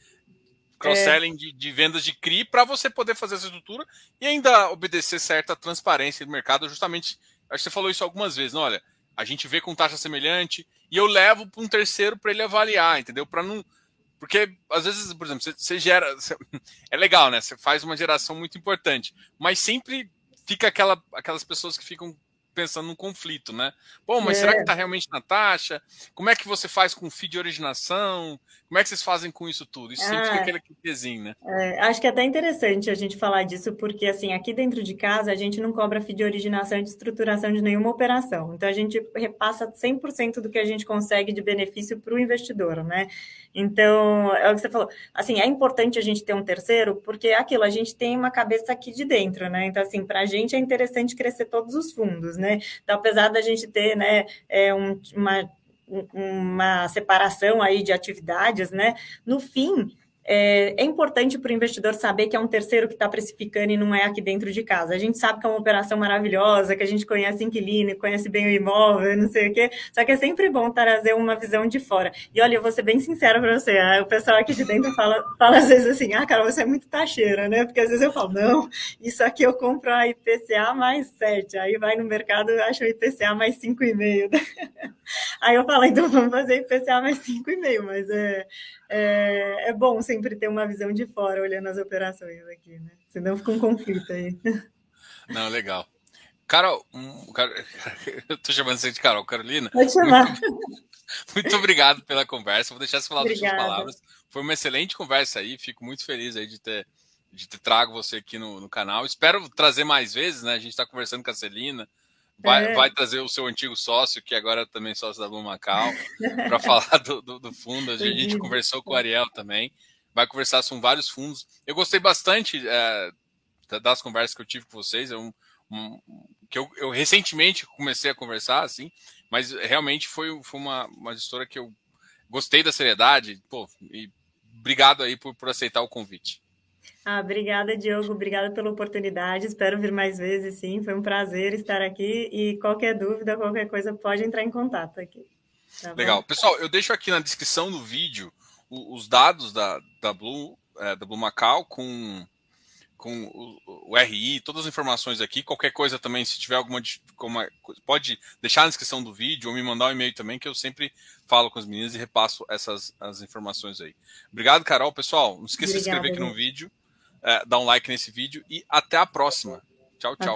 cross-selling é. de, de, vendas de CRI para você poder fazer essa estrutura e ainda obedecer certa transparência do mercado. Justamente, acho que você falou isso algumas vezes. Não, olha, a gente vê com taxa semelhante e eu levo para um terceiro para ele avaliar, entendeu? Para não. Porque às vezes, por exemplo, você, você gera. Você, (laughs) é legal, né? Você faz uma geração muito importante, mas sempre fica aquela, aquelas pessoas que ficam pensando num conflito, né? Bom, mas é. será que está realmente na taxa? Como é que você faz com FII de originação? Como é que vocês fazem com isso tudo? Isso ah, sempre fica aquele pezinho, né? É, acho que é até interessante a gente falar disso, porque assim, aqui dentro de casa a gente não cobra FII de originação e de estruturação de nenhuma operação. Então a gente repassa 100% do que a gente consegue de benefício para o investidor, né? Então, é o que você falou. Assim, é importante a gente ter um terceiro, porque é aquilo, a gente tem uma cabeça aqui de dentro, né? Então, assim, para a gente é interessante crescer todos os fundos, né? Então, apesar da gente ter, né, é um, uma, uma separação aí de atividades, né? No fim, é, é importante para o investidor saber que é um terceiro que está precificando e não é aqui dentro de casa. A gente sabe que é uma operação maravilhosa, que a gente conhece inquilino, conhece bem o imóvel, não sei o quê, só que é sempre bom trazer uma visão de fora. E olha, eu vou ser bem sincera para você, ah, o pessoal aqui de dentro fala, fala às vezes assim, ah, cara, você é muito taxeira, né? Porque às vezes eu falo, não, isso aqui eu compro a IPCA mais 7, aí vai no mercado acha o IPCA mais 5,5. (laughs) Aí eu falo, então vamos fazer IPCA mais 5,5, mas é, é, é bom sempre ter uma visão de fora olhando as operações aqui, né? Senão fica um conflito aí. Não, legal. Carol, um, (laughs) eu tô chamando você de Carol, Carolina. Pode chamar. Muito, (laughs) muito obrigado pela conversa. Vou deixar você falar Obrigada. suas palavras. Foi uma excelente conversa aí. Fico muito feliz aí de ter, de ter trago você aqui no, no canal. Espero trazer mais vezes, né? A gente está conversando com a Celina. Vai, é. vai, trazer o seu antigo sócio, que agora é também sócio da Blue Macau, (laughs) para falar do, do, do, fundo. A gente conversou com o Ariel também. Vai conversar com vários fundos. Eu gostei bastante é, das conversas que eu tive com vocês. É um, um, que eu, eu, recentemente comecei a conversar, assim, mas realmente foi, foi uma, uma gestora que eu gostei da seriedade. Pô, e obrigado aí por, por aceitar o convite. Ah, obrigada, Diogo. Obrigada pela oportunidade. Espero vir mais vezes, sim. Foi um prazer estar aqui. E qualquer dúvida, qualquer coisa, pode entrar em contato aqui. Tá Legal. Pessoal, eu deixo aqui na descrição do vídeo os dados da, da, Blue, é, da Blue Macau com, com o, o, RI, todas as informações aqui. Qualquer coisa também, se tiver alguma. pode deixar na descrição do vídeo ou me mandar um e-mail também, que eu sempre falo com as meninas e repasso essas as informações aí. Obrigado, Carol. Pessoal, não esqueça de se inscrever aqui no vídeo é, dar um like nesse vídeo e até a próxima. Tchau, tchau.